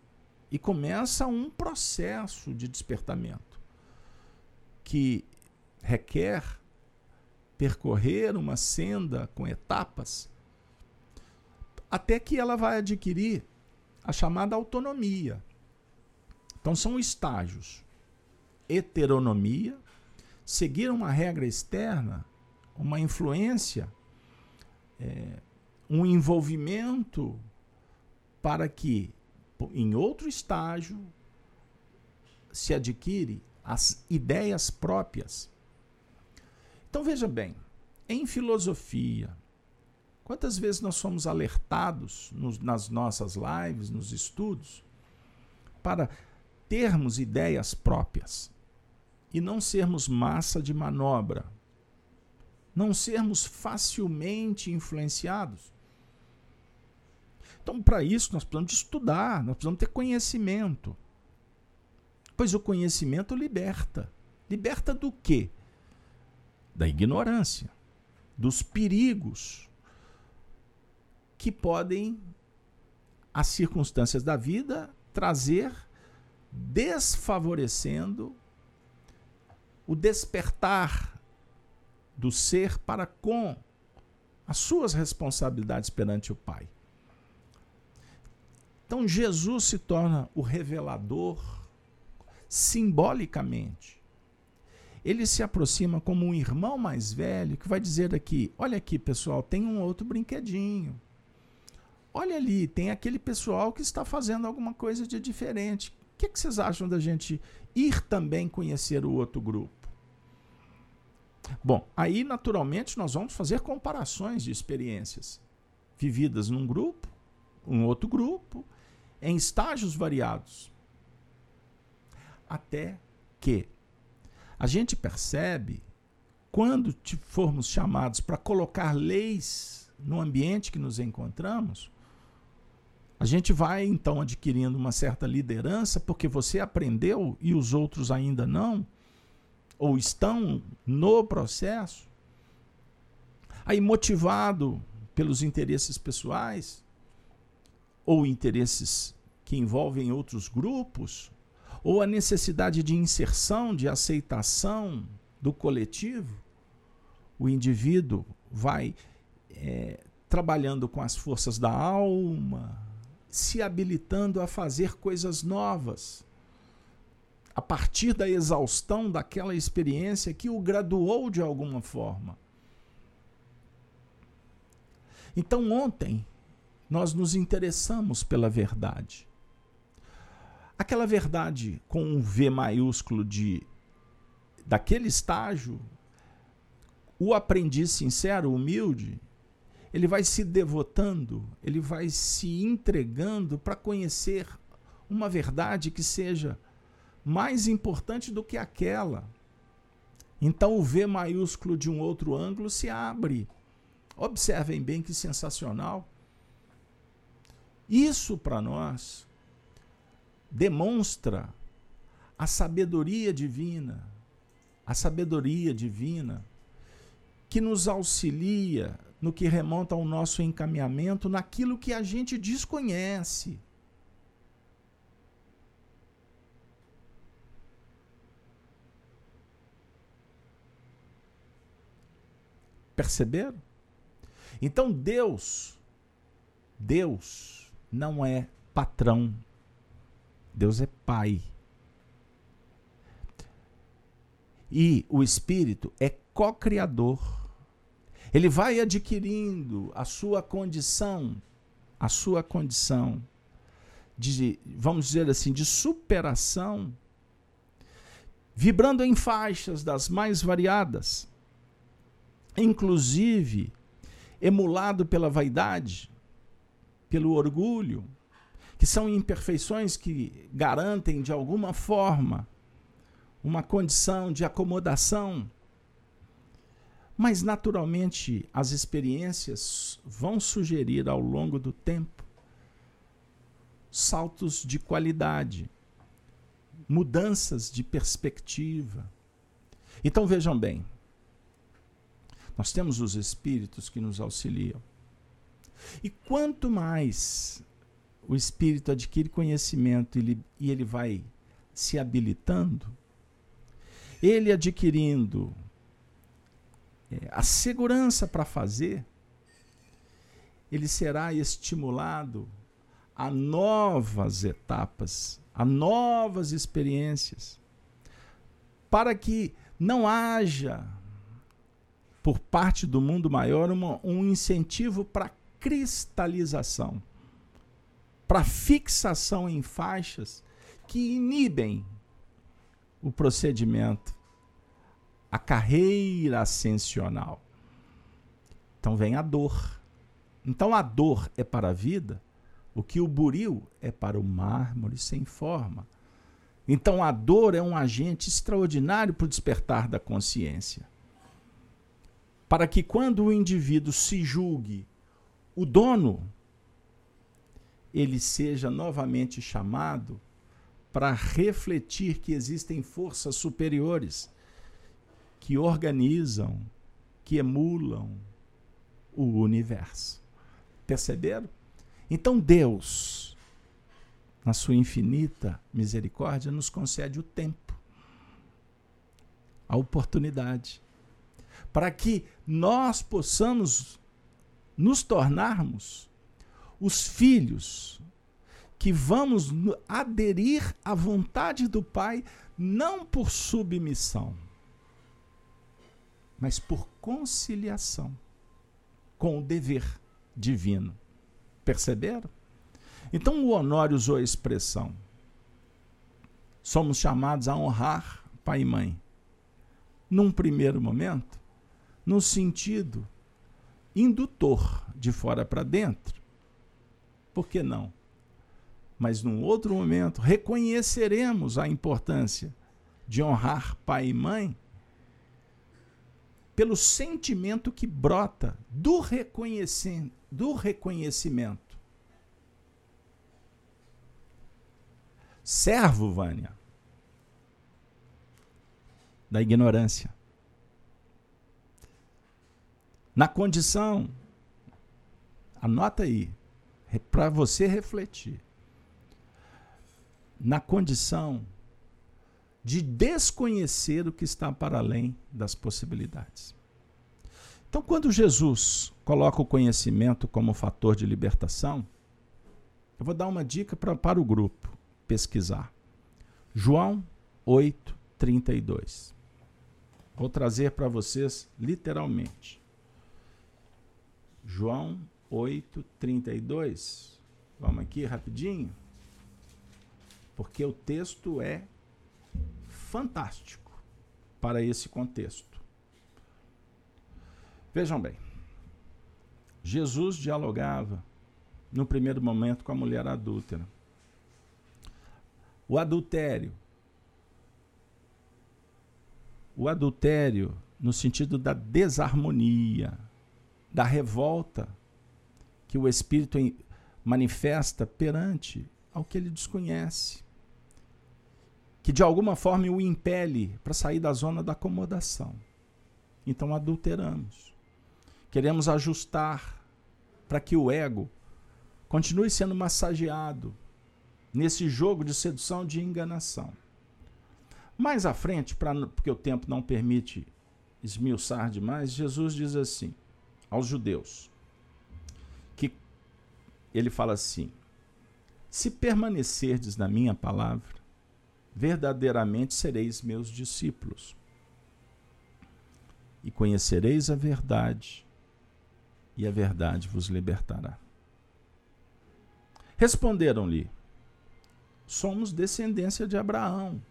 e começa um processo de despertamento que requer percorrer uma senda com etapas até que ela vai adquirir a chamada autonomia. Então são estágios. Heteronomia, seguir uma regra externa, uma influência, é, um envolvimento para que, em outro estágio, se adquire as ideias próprias. Então veja bem, em filosofia, quantas vezes nós somos alertados nos, nas nossas lives, nos estudos, para termos ideias próprias e não sermos massa de manobra, não sermos facilmente influenciados. Então, para isso, nós precisamos estudar, nós precisamos ter conhecimento. Pois o conhecimento liberta. Liberta do quê? Da ignorância, dos perigos que podem as circunstâncias da vida trazer, desfavorecendo o despertar do ser para com as suas responsabilidades perante o Pai. Então Jesus se torna o revelador simbolicamente. Ele se aproxima como um irmão mais velho que vai dizer aqui: olha aqui, pessoal, tem um outro brinquedinho. Olha ali, tem aquele pessoal que está fazendo alguma coisa de diferente. O que, que vocês acham da gente ir também conhecer o outro grupo? Bom, aí naturalmente nós vamos fazer comparações de experiências vividas num grupo, um outro grupo, em estágios variados. Até que a gente percebe quando formos chamados para colocar leis no ambiente que nos encontramos, a gente vai então adquirindo uma certa liderança porque você aprendeu e os outros ainda não, ou estão no processo. Aí, motivado pelos interesses pessoais ou interesses que envolvem outros grupos, ou a necessidade de inserção, de aceitação do coletivo, o indivíduo vai é, trabalhando com as forças da alma, se habilitando a fazer coisas novas. A partir da exaustão daquela experiência que o graduou de alguma forma. Então, ontem, nós nos interessamos pela verdade. Aquela verdade com um V maiúsculo de daquele estágio, o aprendiz sincero, humilde, ele vai se devotando, ele vai se entregando para conhecer uma verdade que seja mais importante do que aquela. Então o V maiúsculo de um outro ângulo se abre. Observem bem que sensacional. Isso para nós demonstra a sabedoria divina, a sabedoria divina que nos auxilia no que remonta ao nosso encaminhamento naquilo que a gente desconhece. Perceberam? Então Deus, Deus não é patrão Deus é Pai. E o Espírito é co-criador. Ele vai adquirindo a sua condição, a sua condição de, vamos dizer assim, de superação, vibrando em faixas das mais variadas, inclusive emulado pela vaidade, pelo orgulho, que são imperfeições que garantem, de alguma forma, uma condição de acomodação. Mas, naturalmente, as experiências vão sugerir ao longo do tempo saltos de qualidade, mudanças de perspectiva. Então, vejam bem, nós temos os espíritos que nos auxiliam. E quanto mais o espírito adquire conhecimento e ele vai se habilitando, ele adquirindo é, a segurança para fazer, ele será estimulado a novas etapas, a novas experiências, para que não haja, por parte do mundo maior, uma, um incentivo para cristalização, para fixação em faixas que inibem o procedimento, a carreira ascensional. Então vem a dor. Então a dor é para a vida o que o buril é para o mármore sem forma. Então a dor é um agente extraordinário para o despertar da consciência. Para que quando o indivíduo se julgue o dono, ele seja novamente chamado para refletir que existem forças superiores que organizam, que emulam o universo. Perceberam? Então Deus, na sua infinita misericórdia, nos concede o tempo, a oportunidade, para que nós possamos nos tornarmos os filhos que vamos aderir à vontade do Pai, não por submissão, mas por conciliação com o dever divino. Perceberam? Então o Honório usou a expressão: somos chamados a honrar pai e mãe. Num primeiro momento, no sentido indutor, de fora para dentro. Por que não? Mas num outro momento, reconheceremos a importância de honrar pai e mãe pelo sentimento que brota do, reconhecimento, do reconhecimento. Servo, Vânia, da ignorância. Na condição, anota aí, para você refletir. Na condição de desconhecer o que está para além das possibilidades. Então, quando Jesus coloca o conhecimento como fator de libertação, eu vou dar uma dica pra, para o grupo pesquisar. João 8, 32. Vou trazer para vocês literalmente. João 8, 32. Vamos aqui rapidinho. Porque o texto é fantástico para esse contexto. Vejam bem, Jesus dialogava no primeiro momento com a mulher adúltera. O adultério. O adultério no sentido da desarmonia, da revolta que o espírito manifesta perante ao que ele desconhece que de alguma forma o impele para sair da zona da acomodação. Então adulteramos. Queremos ajustar para que o ego continue sendo massageado nesse jogo de sedução de enganação. Mais à frente, pra, porque o tempo não permite esmiuçar demais, Jesus diz assim aos judeus, que ele fala assim: Se permanecerdes na minha palavra, verdadeiramente sereis meus discípulos. E conhecereis a verdade, e a verdade vos libertará. Responderam-lhe: Somos descendência de Abraão.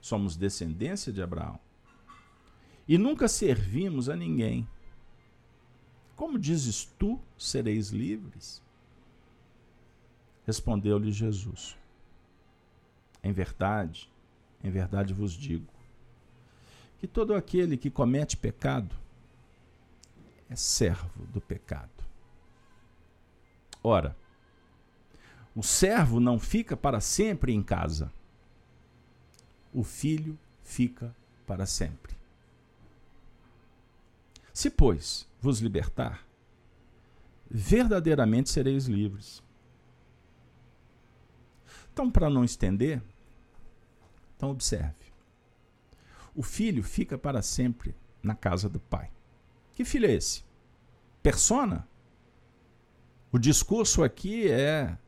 Somos descendência de Abraão. E nunca servimos a ninguém. Como dizes tu, sereis livres? Respondeu-lhe Jesus: Em verdade, em verdade vos digo, que todo aquele que comete pecado é servo do pecado. Ora, o servo não fica para sempre em casa, o filho fica para sempre. Se, pois, vos libertar, verdadeiramente sereis livres. Então, para não estender, então observe. O filho fica para sempre na casa do pai. Que filho é esse? Persona? O discurso aqui é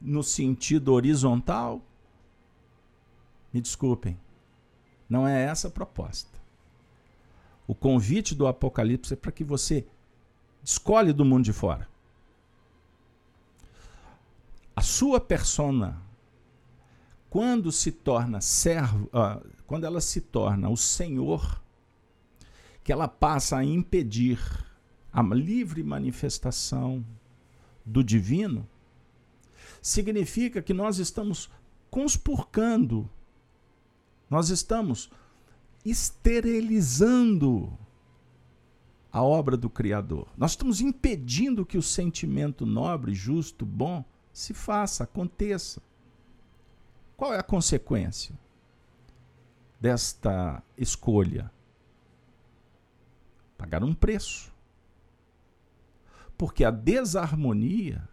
no sentido horizontal. Me desculpem, não é essa a proposta. O convite do Apocalipse é para que você escolhe do mundo de fora. A sua persona, quando se torna servo, uh, quando ela se torna o Senhor, que ela passa a impedir a livre manifestação do divino, significa que nós estamos conspurcando, nós estamos esterilizando a obra do Criador. Nós estamos impedindo que o sentimento nobre, justo, bom se faça, aconteça. Qual é a consequência desta escolha? Pagar um preço. Porque a desarmonia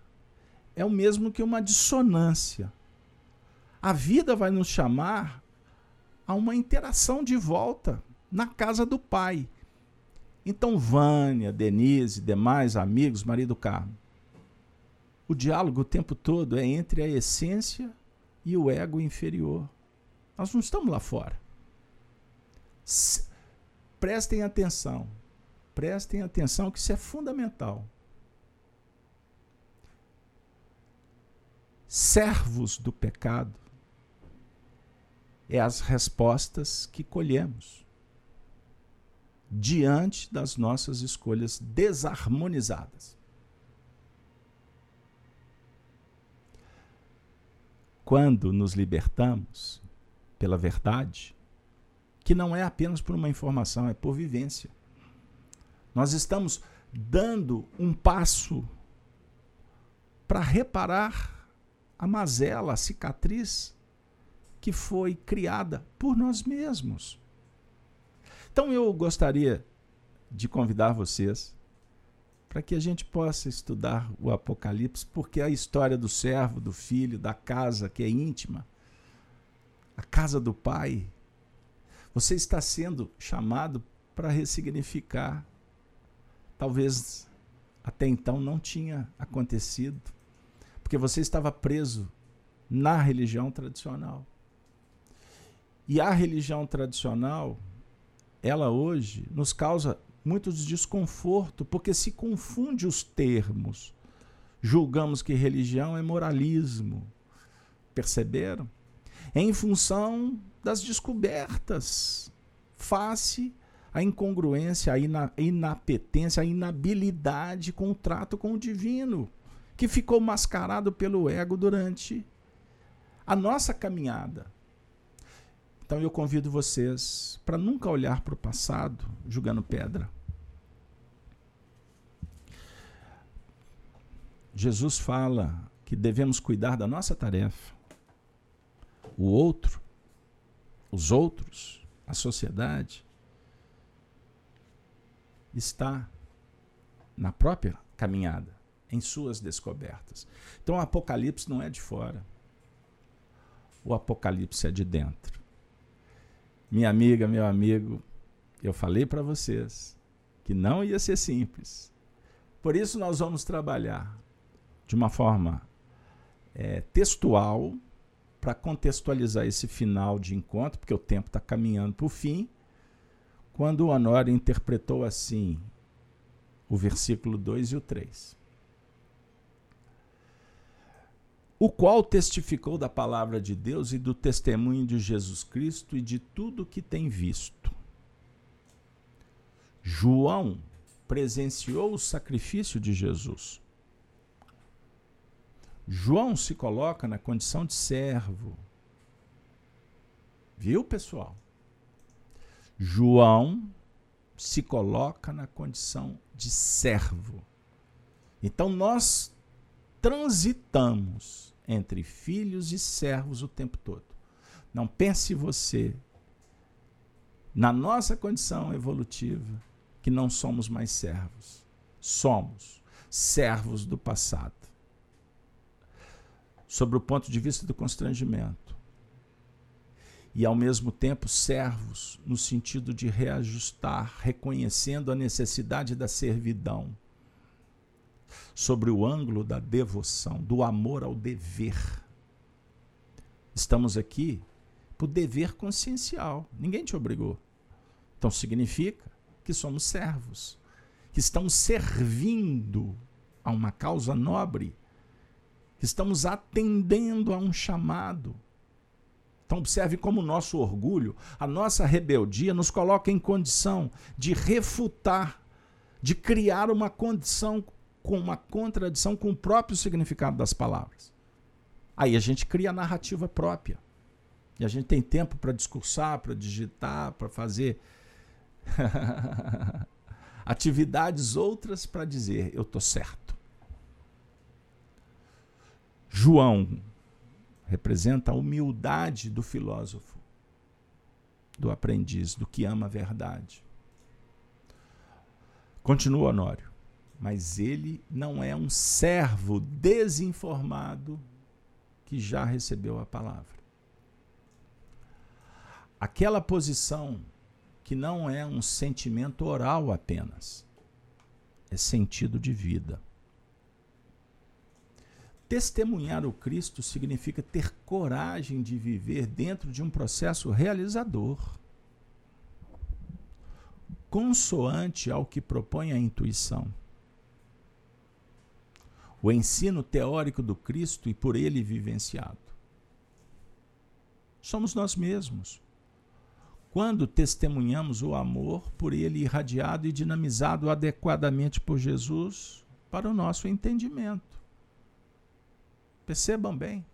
é o mesmo que uma dissonância. A vida vai nos chamar a uma interação de volta na casa do Pai. Então, Vânia, Denise, demais amigos, marido Carmo, o diálogo o tempo todo é entre a essência e o ego inferior. Nós não estamos lá fora. Prestem atenção. Prestem atenção que isso é fundamental. Servos do pecado é as respostas que colhemos diante das nossas escolhas desarmonizadas. Quando nos libertamos pela verdade, que não é apenas por uma informação, é por vivência. Nós estamos dando um passo para reparar a mazela, a cicatriz que foi criada por nós mesmos. Então eu gostaria de convidar vocês para que a gente possa estudar o Apocalipse, porque a história do servo, do filho, da casa que é íntima, a casa do pai, você está sendo chamado para ressignificar. Talvez até então não tinha acontecido, porque você estava preso na religião tradicional. E a religião tradicional ela hoje nos causa muito desconforto, porque se confunde os termos. Julgamos que religião é moralismo. Perceberam? Em função das descobertas, face à incongruência, à ina inapetência, à inabilidade com o trato com o divino, que ficou mascarado pelo ego durante a nossa caminhada. Então eu convido vocês para nunca olhar para o passado jogando pedra. Jesus fala que devemos cuidar da nossa tarefa. O outro, os outros, a sociedade, está na própria caminhada, em suas descobertas. Então o Apocalipse não é de fora. O Apocalipse é de dentro. Minha amiga, meu amigo, eu falei para vocês que não ia ser simples. Por isso, nós vamos trabalhar de uma forma é, textual para contextualizar esse final de encontro, porque o tempo está caminhando para o fim. Quando o Honório interpretou assim o versículo 2 e o 3. O qual testificou da palavra de Deus e do testemunho de Jesus Cristo e de tudo que tem visto. João presenciou o sacrifício de Jesus. João se coloca na condição de servo. Viu, pessoal? João se coloca na condição de servo. Então nós transitamos entre filhos e servos o tempo todo. Não pense você, na nossa condição evolutiva, que não somos mais servos. Somos servos do passado. Sobre o ponto de vista do constrangimento. E ao mesmo tempo servos no sentido de reajustar, reconhecendo a necessidade da servidão sobre o ângulo da devoção, do amor ao dever. Estamos aqui por dever consciencial. Ninguém te obrigou. Então significa que somos servos, que estamos servindo a uma causa nobre, que estamos atendendo a um chamado. Então, observe como o nosso orgulho, a nossa rebeldia, nos coloca em condição de refutar, de criar uma condição com uma contradição com o próprio significado das palavras. Aí a gente cria a narrativa própria. E a gente tem tempo para discursar, para digitar, para fazer atividades outras para dizer eu estou certo. João representa a humildade do filósofo, do aprendiz, do que ama a verdade. Continua Honório, mas ele não é um servo desinformado que já recebeu a palavra. Aquela posição que não é um sentimento oral apenas, é sentido de vida. Testemunhar o Cristo significa ter coragem de viver dentro de um processo realizador, consoante ao que propõe a intuição. O ensino teórico do Cristo e por ele vivenciado. Somos nós mesmos. Quando testemunhamos o amor por ele irradiado e dinamizado adequadamente por Jesus para o nosso entendimento. Percebam bem.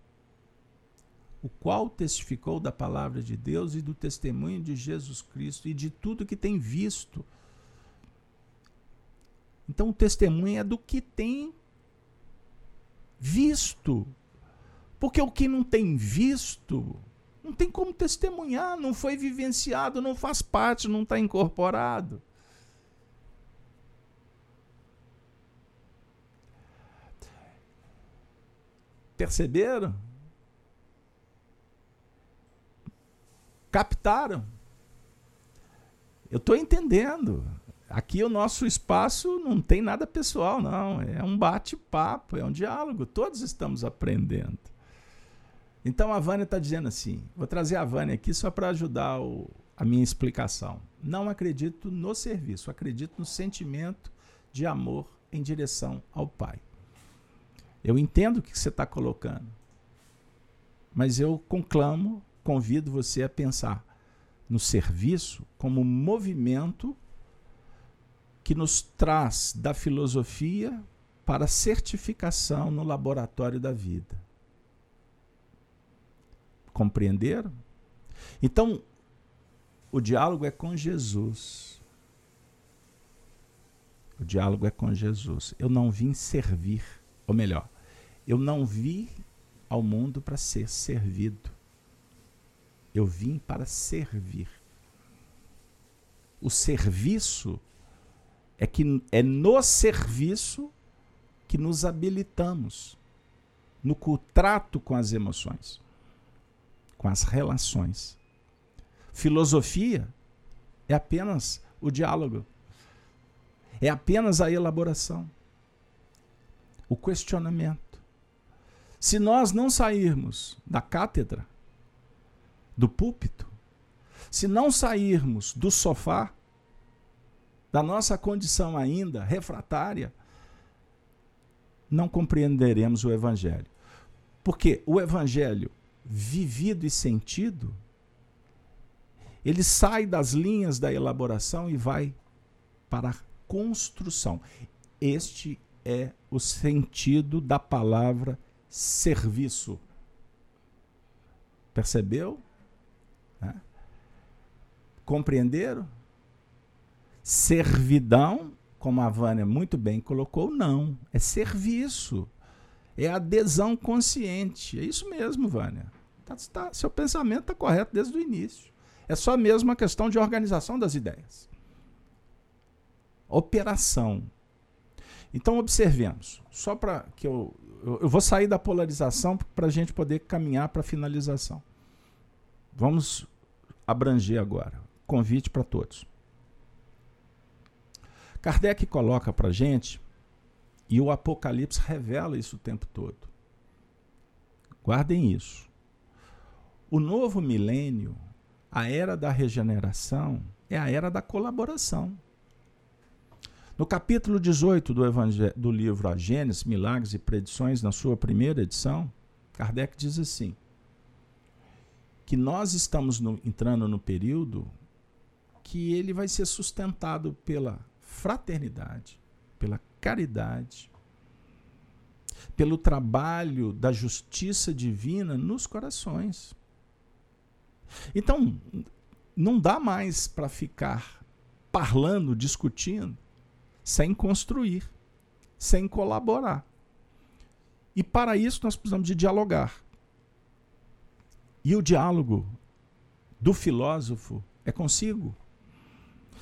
O qual testificou da palavra de Deus e do testemunho de Jesus Cristo e de tudo que tem visto. Então, o testemunho é do que tem visto. Porque o que não tem visto, não tem como testemunhar, não foi vivenciado, não faz parte, não está incorporado. Perceberam? Captaram? Eu estou entendendo. Aqui o nosso espaço não tem nada pessoal, não. É um bate-papo, é um diálogo. Todos estamos aprendendo. Então a Vânia está dizendo assim: vou trazer a Vânia aqui só para ajudar o, a minha explicação. Não acredito no serviço, acredito no sentimento de amor em direção ao Pai. Eu entendo o que você está colocando, mas eu conclamo, convido você a pensar no serviço como movimento que nos traz da filosofia para certificação no laboratório da vida. Compreenderam? Então, o diálogo é com Jesus. O diálogo é com Jesus. Eu não vim servir, ou melhor, eu não vim ao mundo para ser servido. Eu vim para servir. O serviço é que é no serviço que nos habilitamos no trato com as emoções, com as relações. Filosofia é apenas o diálogo, é apenas a elaboração, o questionamento. Se nós não sairmos da cátedra, do púlpito, se não sairmos do sofá, da nossa condição ainda refratária, não compreenderemos o Evangelho. Porque o Evangelho vivido e sentido, ele sai das linhas da elaboração e vai para a construção. Este é o sentido da palavra serviço. Percebeu? Né? Compreenderam? Servidão, como a Vânia muito bem colocou, não. É serviço. É adesão consciente. É isso mesmo, Vânia. Tá, tá, seu pensamento está correto desde o início. É só mesmo uma questão de organização das ideias. Operação. Então, observemos. Só para que eu, eu, eu. vou sair da polarização para a gente poder caminhar para a finalização. Vamos abranger agora. Convite para todos. Kardec coloca para gente E o Apocalipse revela isso o tempo todo. Guardem isso. O novo milênio, a era da regeneração, é a era da colaboração. No capítulo 18 do, do livro A Gênesis, Milagres e Predições, na sua primeira edição, Kardec diz assim: que nós estamos no, entrando no período que ele vai ser sustentado pela fraternidade, pela caridade, pelo trabalho da justiça divina nos corações. Então, não dá mais para ficar parlando, discutindo, sem construir, sem colaborar. E para isso nós precisamos de dialogar. E o diálogo do filósofo é consigo.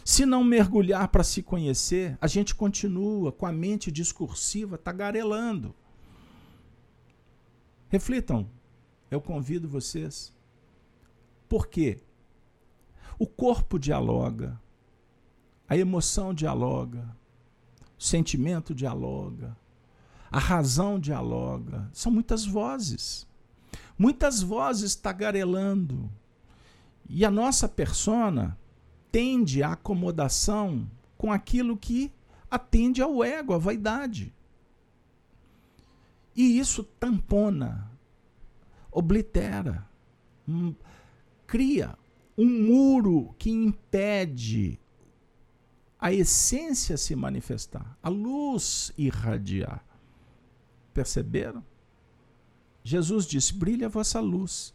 Se não mergulhar para se conhecer, a gente continua com a mente discursiva tagarelando. Reflitam, eu convido vocês. Por quê? O corpo dialoga, a emoção dialoga, o sentimento dialoga, a razão dialoga. São muitas vozes. Muitas vozes tagarelando. E a nossa persona tende à acomodação com aquilo que atende ao ego, à vaidade. E isso tampona, oblitera, hum, cria um muro que impede a essência se manifestar, a luz irradiar. Perceberam? Jesus disse: brilha a vossa luz.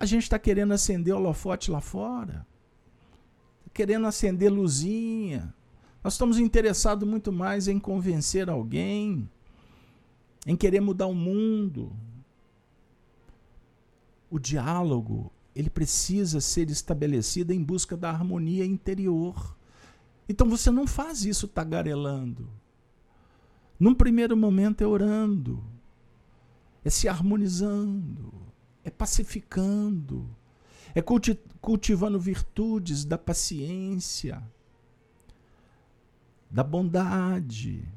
A gente está querendo acender o holofote lá fora, querendo acender luzinha. Nós estamos interessados muito mais em convencer alguém, em querer mudar o mundo. O diálogo, ele precisa ser estabelecido em busca da harmonia interior. Então você não faz isso tagarelando. Num primeiro momento é orando, é se harmonizando, é pacificando, é culti cultivando virtudes da paciência, da bondade.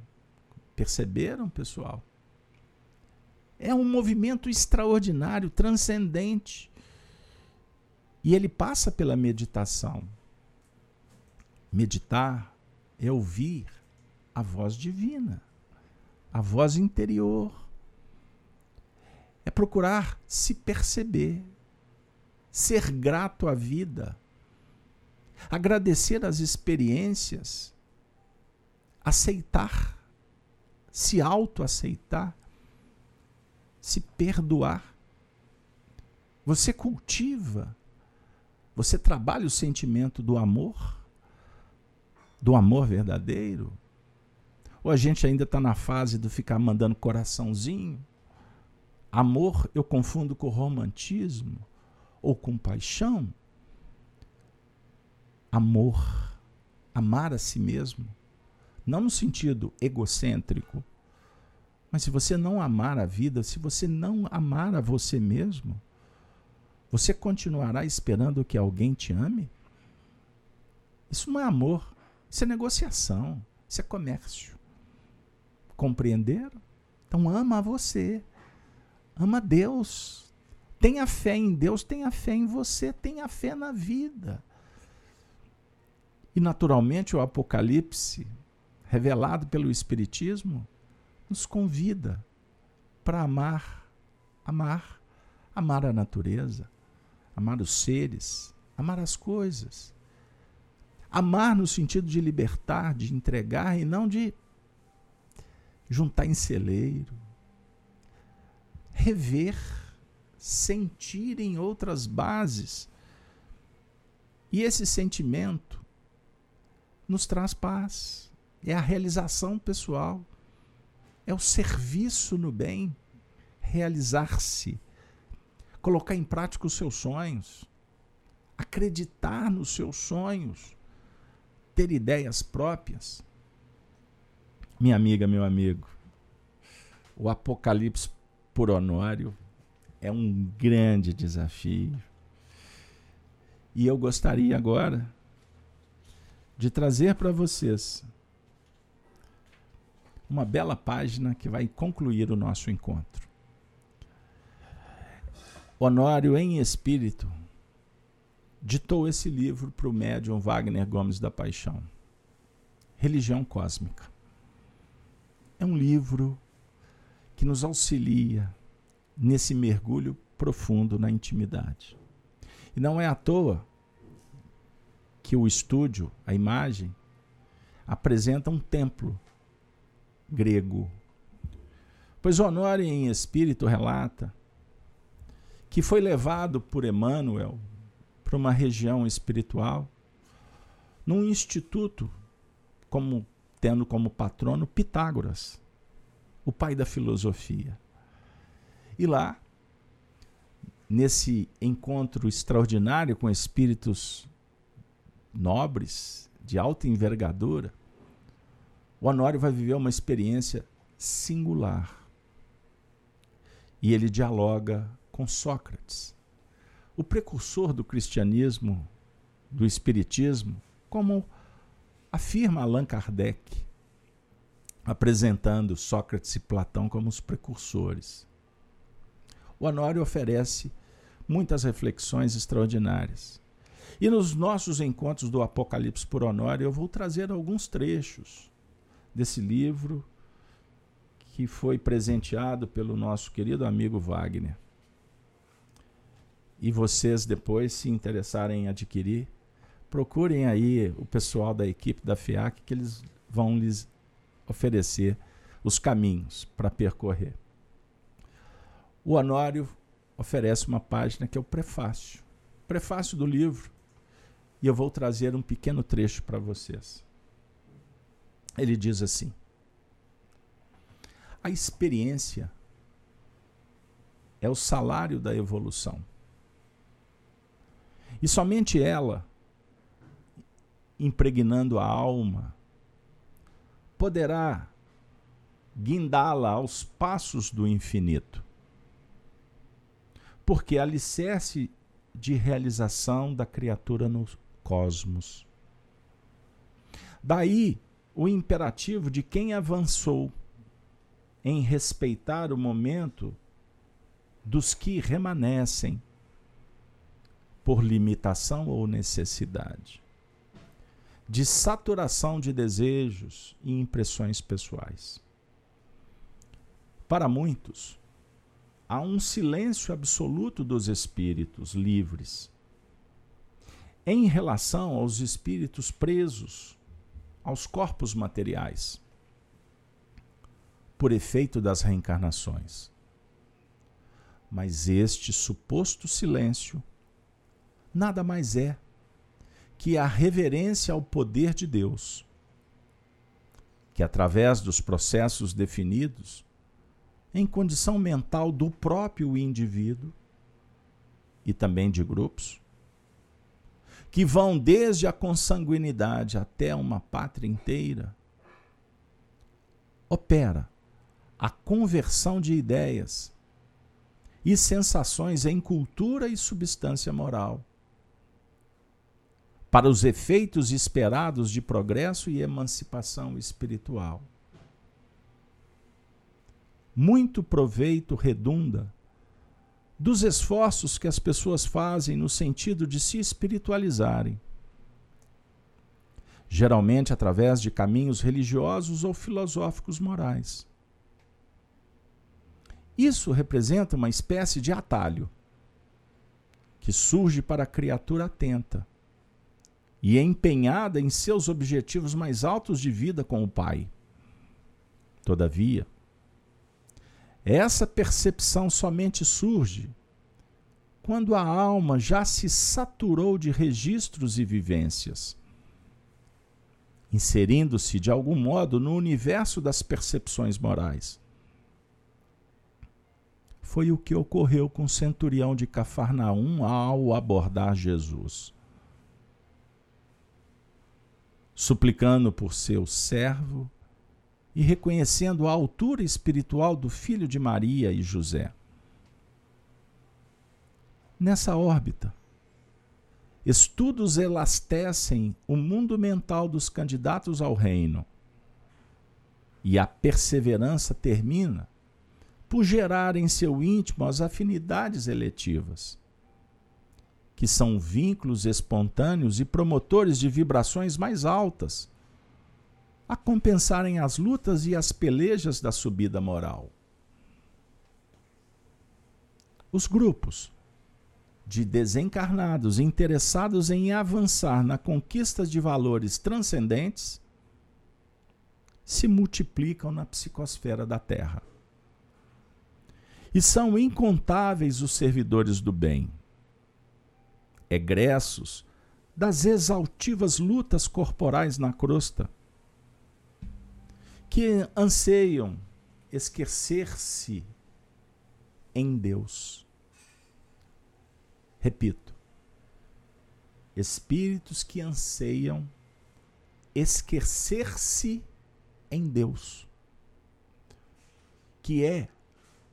Perceberam, pessoal? É um movimento extraordinário, transcendente. E ele passa pela meditação. Meditar é ouvir a voz divina, a voz interior. É procurar se perceber, ser grato à vida, agradecer as experiências, aceitar, se autoaceitar, se perdoar. Você cultiva, você trabalha o sentimento do amor do amor verdadeiro? Ou a gente ainda está na fase do ficar mandando coraçãozinho? Amor eu confundo com romantismo ou com paixão? Amor, amar a si mesmo, não no sentido egocêntrico, mas se você não amar a vida, se você não amar a você mesmo, você continuará esperando que alguém te ame? Isso não é amor. Isso é negociação, isso é comércio. Compreenderam? Então ama você, ama Deus. Tenha fé em Deus, tenha fé em você, tenha fé na vida. E naturalmente o Apocalipse, revelado pelo Espiritismo, nos convida para amar, amar, amar a natureza, amar os seres, amar as coisas Amar no sentido de libertar, de entregar e não de juntar em celeiro. Rever, sentir em outras bases. E esse sentimento nos traz paz. É a realização pessoal. É o serviço no bem. Realizar-se. Colocar em prática os seus sonhos. Acreditar nos seus sonhos ter ideias próprias. Minha amiga, meu amigo, o Apocalipse por Honório é um grande desafio. E eu gostaria agora de trazer para vocês uma bela página que vai concluir o nosso encontro. Honório, em espírito, ditou esse livro para o médium Wagner Gomes da Paixão. Religião Cósmica. É um livro que nos auxilia nesse mergulho profundo na intimidade. E não é à toa que o estúdio, a imagem, apresenta um templo grego. Pois Honório em espírito relata que foi levado por Emmanuel para uma região espiritual, num instituto como tendo como patrono Pitágoras, o pai da filosofia. E lá, nesse encontro extraordinário com espíritos nobres, de alta envergadura, o Honório vai viver uma experiência singular. E ele dialoga com Sócrates, o precursor do cristianismo, do espiritismo, como afirma Allan Kardec, apresentando Sócrates e Platão como os precursores. O Honório oferece muitas reflexões extraordinárias. E nos nossos encontros do Apocalipse por Honório, eu vou trazer alguns trechos desse livro que foi presenteado pelo nosso querido amigo Wagner e vocês depois se interessarem em adquirir, procurem aí o pessoal da equipe da FIAC que eles vão lhes oferecer os caminhos para percorrer. O Honório oferece uma página que é o prefácio. Prefácio do livro. E eu vou trazer um pequeno trecho para vocês. Ele diz assim: A experiência é o salário da evolução. E somente ela, impregnando a alma, poderá guindá-la aos passos do infinito. Porque alicerce de realização da criatura no cosmos. Daí o imperativo de quem avançou em respeitar o momento dos que remanescem por limitação ou necessidade, de saturação de desejos e impressões pessoais. Para muitos, há um silêncio absoluto dos espíritos livres em relação aos espíritos presos aos corpos materiais, por efeito das reencarnações. Mas este suposto silêncio nada mais é que a reverência ao poder de Deus, que através dos processos definidos, em condição mental do próprio indivíduo e também de grupos, que vão desde a consanguinidade até uma pátria inteira, opera a conversão de ideias e sensações em cultura e substância moral para os efeitos esperados de progresso e emancipação espiritual. Muito proveito redunda dos esforços que as pessoas fazem no sentido de se espiritualizarem, geralmente através de caminhos religiosos ou filosóficos morais. Isso representa uma espécie de atalho que surge para a criatura atenta e é empenhada em seus objetivos mais altos de vida com o Pai. Todavia, essa percepção somente surge quando a alma já se saturou de registros e vivências, inserindo-se de algum modo no universo das percepções morais. Foi o que ocorreu com o centurião de Cafarnaum ao abordar Jesus suplicando por seu servo e reconhecendo a altura espiritual do filho de Maria e José. Nessa órbita, estudos elastecem o mundo mental dos candidatos ao reino E a perseverança termina por gerar em seu íntimo as afinidades eletivas, que são vínculos espontâneos e promotores de vibrações mais altas, a compensarem as lutas e as pelejas da subida moral. Os grupos de desencarnados interessados em avançar na conquista de valores transcendentes se multiplicam na psicosfera da Terra. E são incontáveis os servidores do bem, egressos das exaltivas lutas corporais na crosta, que anseiam esquecer-se em Deus. Repito, espíritos que anseiam esquecer-se em Deus, que é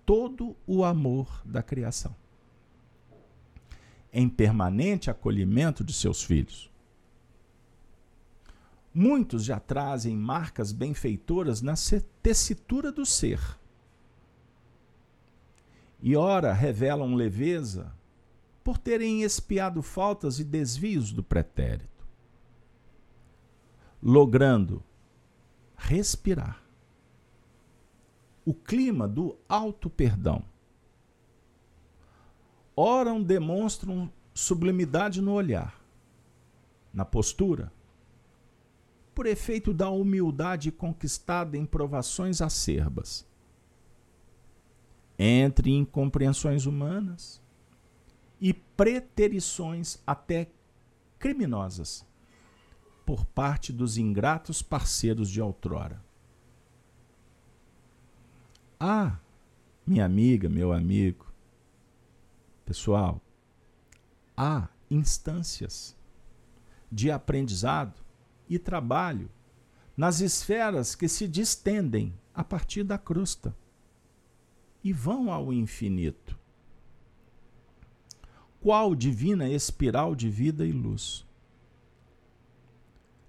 todo o amor da criação, em permanente acolhimento de seus filhos. Muitos já trazem marcas benfeitoras na tessitura do ser. E ora revelam leveza por terem espiado faltas e desvios do pretérito, logrando respirar o clima do auto-perdão. Oram demonstram sublimidade no olhar, na postura, por efeito da humildade conquistada em provações acerbas. Entre incompreensões humanas e preterições até criminosas por parte dos ingratos parceiros de outrora. Ah, minha amiga, meu amigo, pessoal, há instâncias de aprendizado e trabalho nas esferas que se distendem a partir da crosta e vão ao infinito. Qual divina espiral de vida e luz?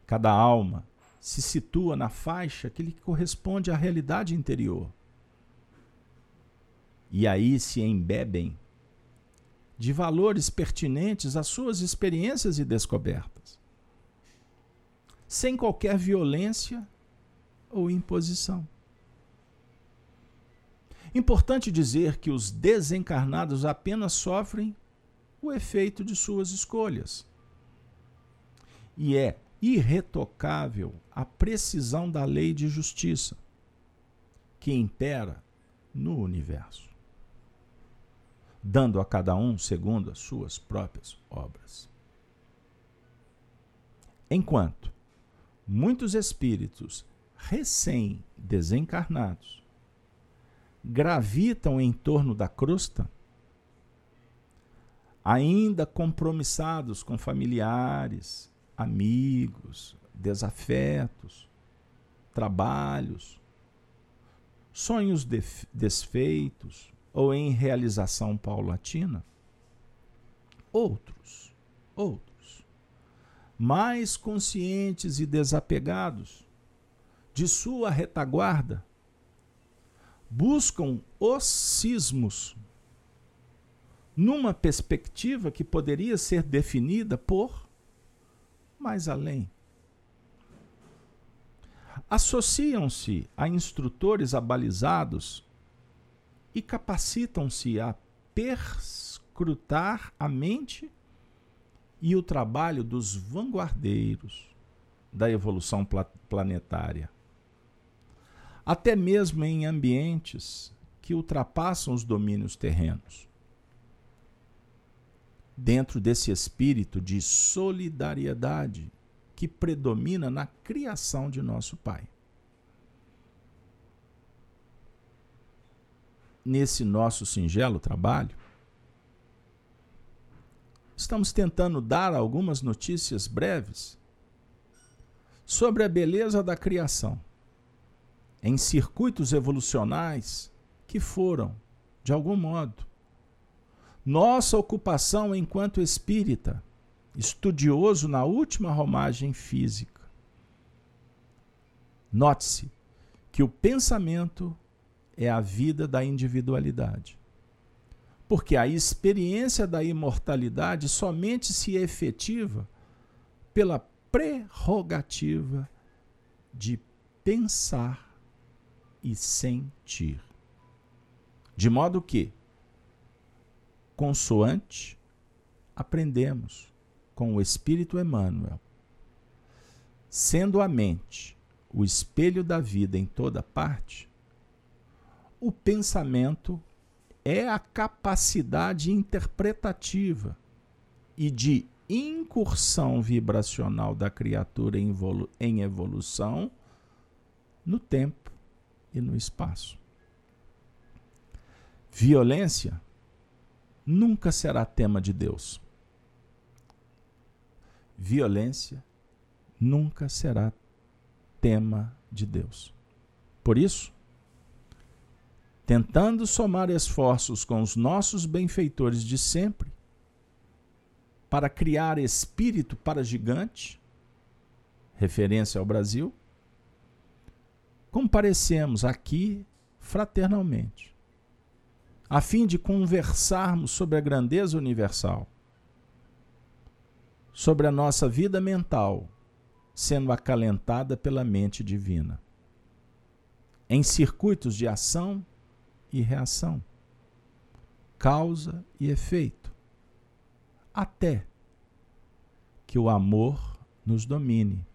Cada alma se situa na faixa que lhe corresponde à realidade interior e aí se embebem de valores pertinentes às suas experiências e descobertas, sem qualquer violência ou imposição. Importante dizer que os desencarnados apenas sofrem o efeito de suas escolhas. E é irretocável a precisão da lei de justiça que impera no universo dando a cada um segundo as suas próprias obras. Enquanto muitos espíritos recém-desencarnados gravitam em torno da crosta, ainda compromissados com familiares, amigos, desafetos, trabalhos, sonhos desfeitos, ou em realização paulatina? Outros, outros, mais conscientes e desapegados de sua retaguarda, buscam os sismos numa perspectiva que poderia ser definida por mais além. Associam-se a instrutores abalizados e capacitam-se a perscrutar a mente e o trabalho dos vanguardeiros da evolução planetária. Até mesmo em ambientes que ultrapassam os domínios terrenos. Dentro desse espírito de solidariedade que predomina na criação de nosso Pai. nesse nosso singelo trabalho, estamos tentando dar algumas notícias breves sobre a beleza da criação em circuitos evolucionais que foram, de algum modo, nossa ocupação enquanto espírita, estudioso na última romagem física. Note-se que o pensamento é a vida da individualidade. Porque a experiência da imortalidade somente se efetiva pela prerrogativa de pensar e sentir. De modo que, consoante, aprendemos com o Espírito Emmanuel, sendo a mente o espelho da vida em toda parte, o pensamento é a capacidade interpretativa e de incursão vibracional da criatura em, evolu em evolução no tempo e no espaço. Violência nunca será tema de Deus. Violência nunca será tema de Deus. Por isso, tentando somar esforços com os nossos benfeitores de sempre, para criar espírito para gigante, referência ao Brasil, comparecemos aqui fraternalmente, a fim de conversarmos sobre a grandeza universal, sobre a nossa vida mental, sendo acalentada pela mente divina, em circuitos de ação e reação, causa e efeito até que o amor nos domine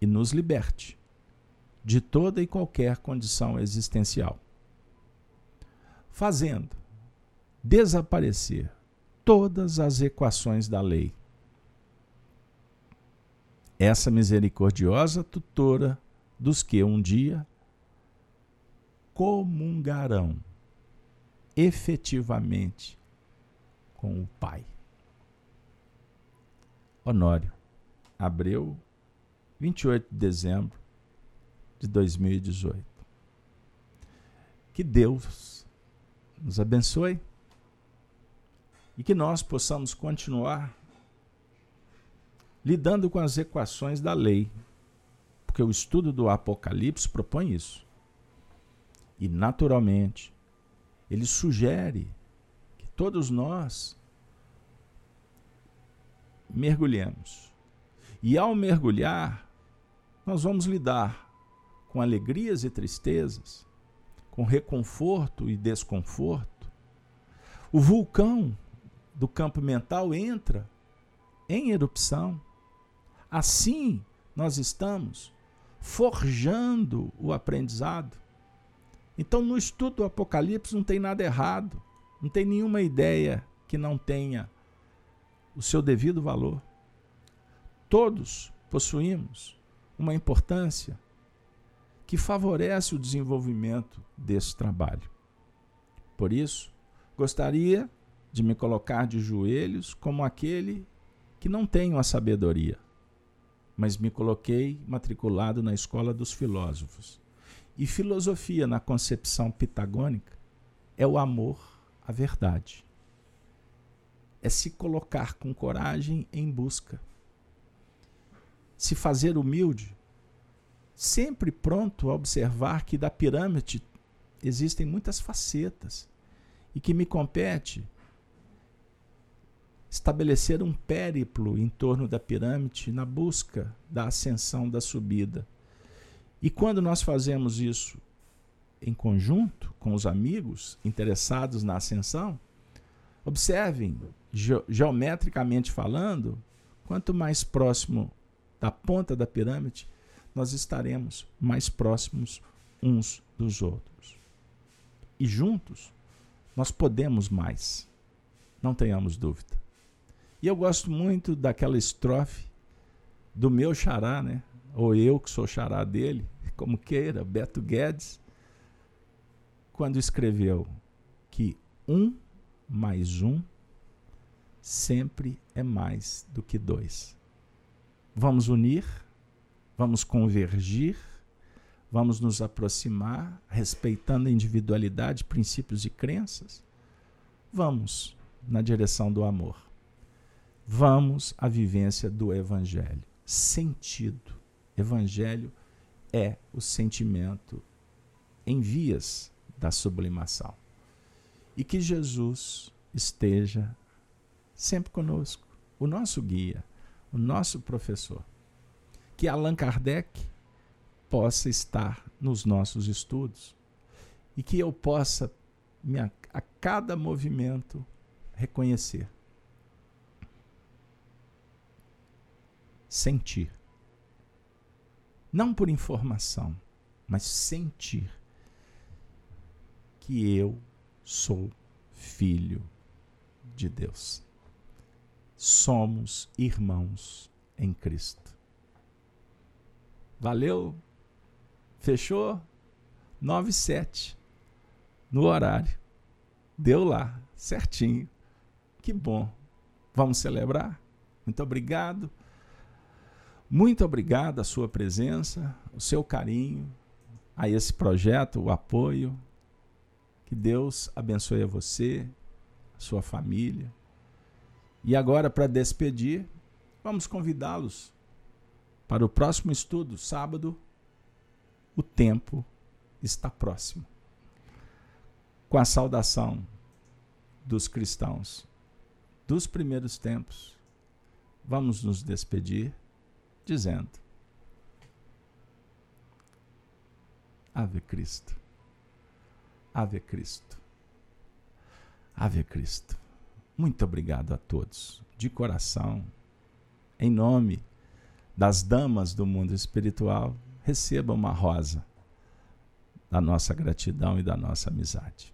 e nos liberte de toda e qualquer condição existencial, fazendo desaparecer todas as equações da lei. Essa misericordiosa tutora dos que um dia comungarão efetivamente com o Pai. Honório. Abreu, 28 de dezembro de 2018. Que Deus nos abençoe e que nós possamos continuar lidando com as equações da lei, porque o estudo do Apocalipse propõe isso. E, naturalmente, ele sugere que todos nós mergulhemos. E ao mergulhar, nós vamos lidar com alegrias e tristezas, com reconforto e desconforto. O vulcão do campo mental entra em erupção. Assim, nós estamos forjando o aprendizado. Então, no estudo do Apocalipse não tem nada errado, não tem nenhuma ideia que não tenha o seu devido valor. Todos possuímos uma importância que favorece o desenvolvimento desse trabalho. Por isso, gostaria de me colocar de joelhos como aquele que não tenho a sabedoria, mas me coloquei matriculado na escola dos filósofos. E filosofia, na concepção pitagônica, é o amor à verdade é se colocar com coragem em busca. Se fazer humilde, sempre pronto a observar que da pirâmide existem muitas facetas e que me compete estabelecer um périplo em torno da pirâmide na busca da ascensão da subida. E quando nós fazemos isso em conjunto com os amigos interessados na ascensão, observem ge geometricamente falando, quanto mais próximo da ponta da pirâmide, nós estaremos mais próximos uns dos outros. E juntos, nós podemos mais. Não tenhamos dúvida. E eu gosto muito daquela estrofe do meu xará, né? Ou eu que sou xará dele, como queira, Beto Guedes, quando escreveu que um mais um sempre é mais do que dois. Vamos unir, vamos convergir, vamos nos aproximar, respeitando a individualidade, princípios e crenças. Vamos na direção do amor. Vamos à vivência do Evangelho. Sentido. Evangelho é o sentimento em vias da sublimação. E que Jesus esteja sempre conosco, o nosso guia, o nosso professor. Que Allan Kardec possa estar nos nossos estudos e que eu possa, a cada movimento, reconhecer, sentir. Não por informação, mas sentir que eu sou filho de Deus. Somos irmãos em Cristo. Valeu? Fechou? 9 7 no horário. Deu lá, certinho. Que bom. Vamos celebrar? Muito obrigado. Muito obrigado a sua presença, o seu carinho a esse projeto, o apoio. Que Deus abençoe a você, a sua família. E agora, para despedir, vamos convidá-los para o próximo estudo, sábado. O tempo está próximo. Com a saudação dos cristãos dos primeiros tempos, vamos nos despedir dizendo: Ave Cristo, Ave Cristo, Ave Cristo. Muito obrigado a todos, de coração, em nome das damas do mundo espiritual, receba uma rosa da nossa gratidão e da nossa amizade.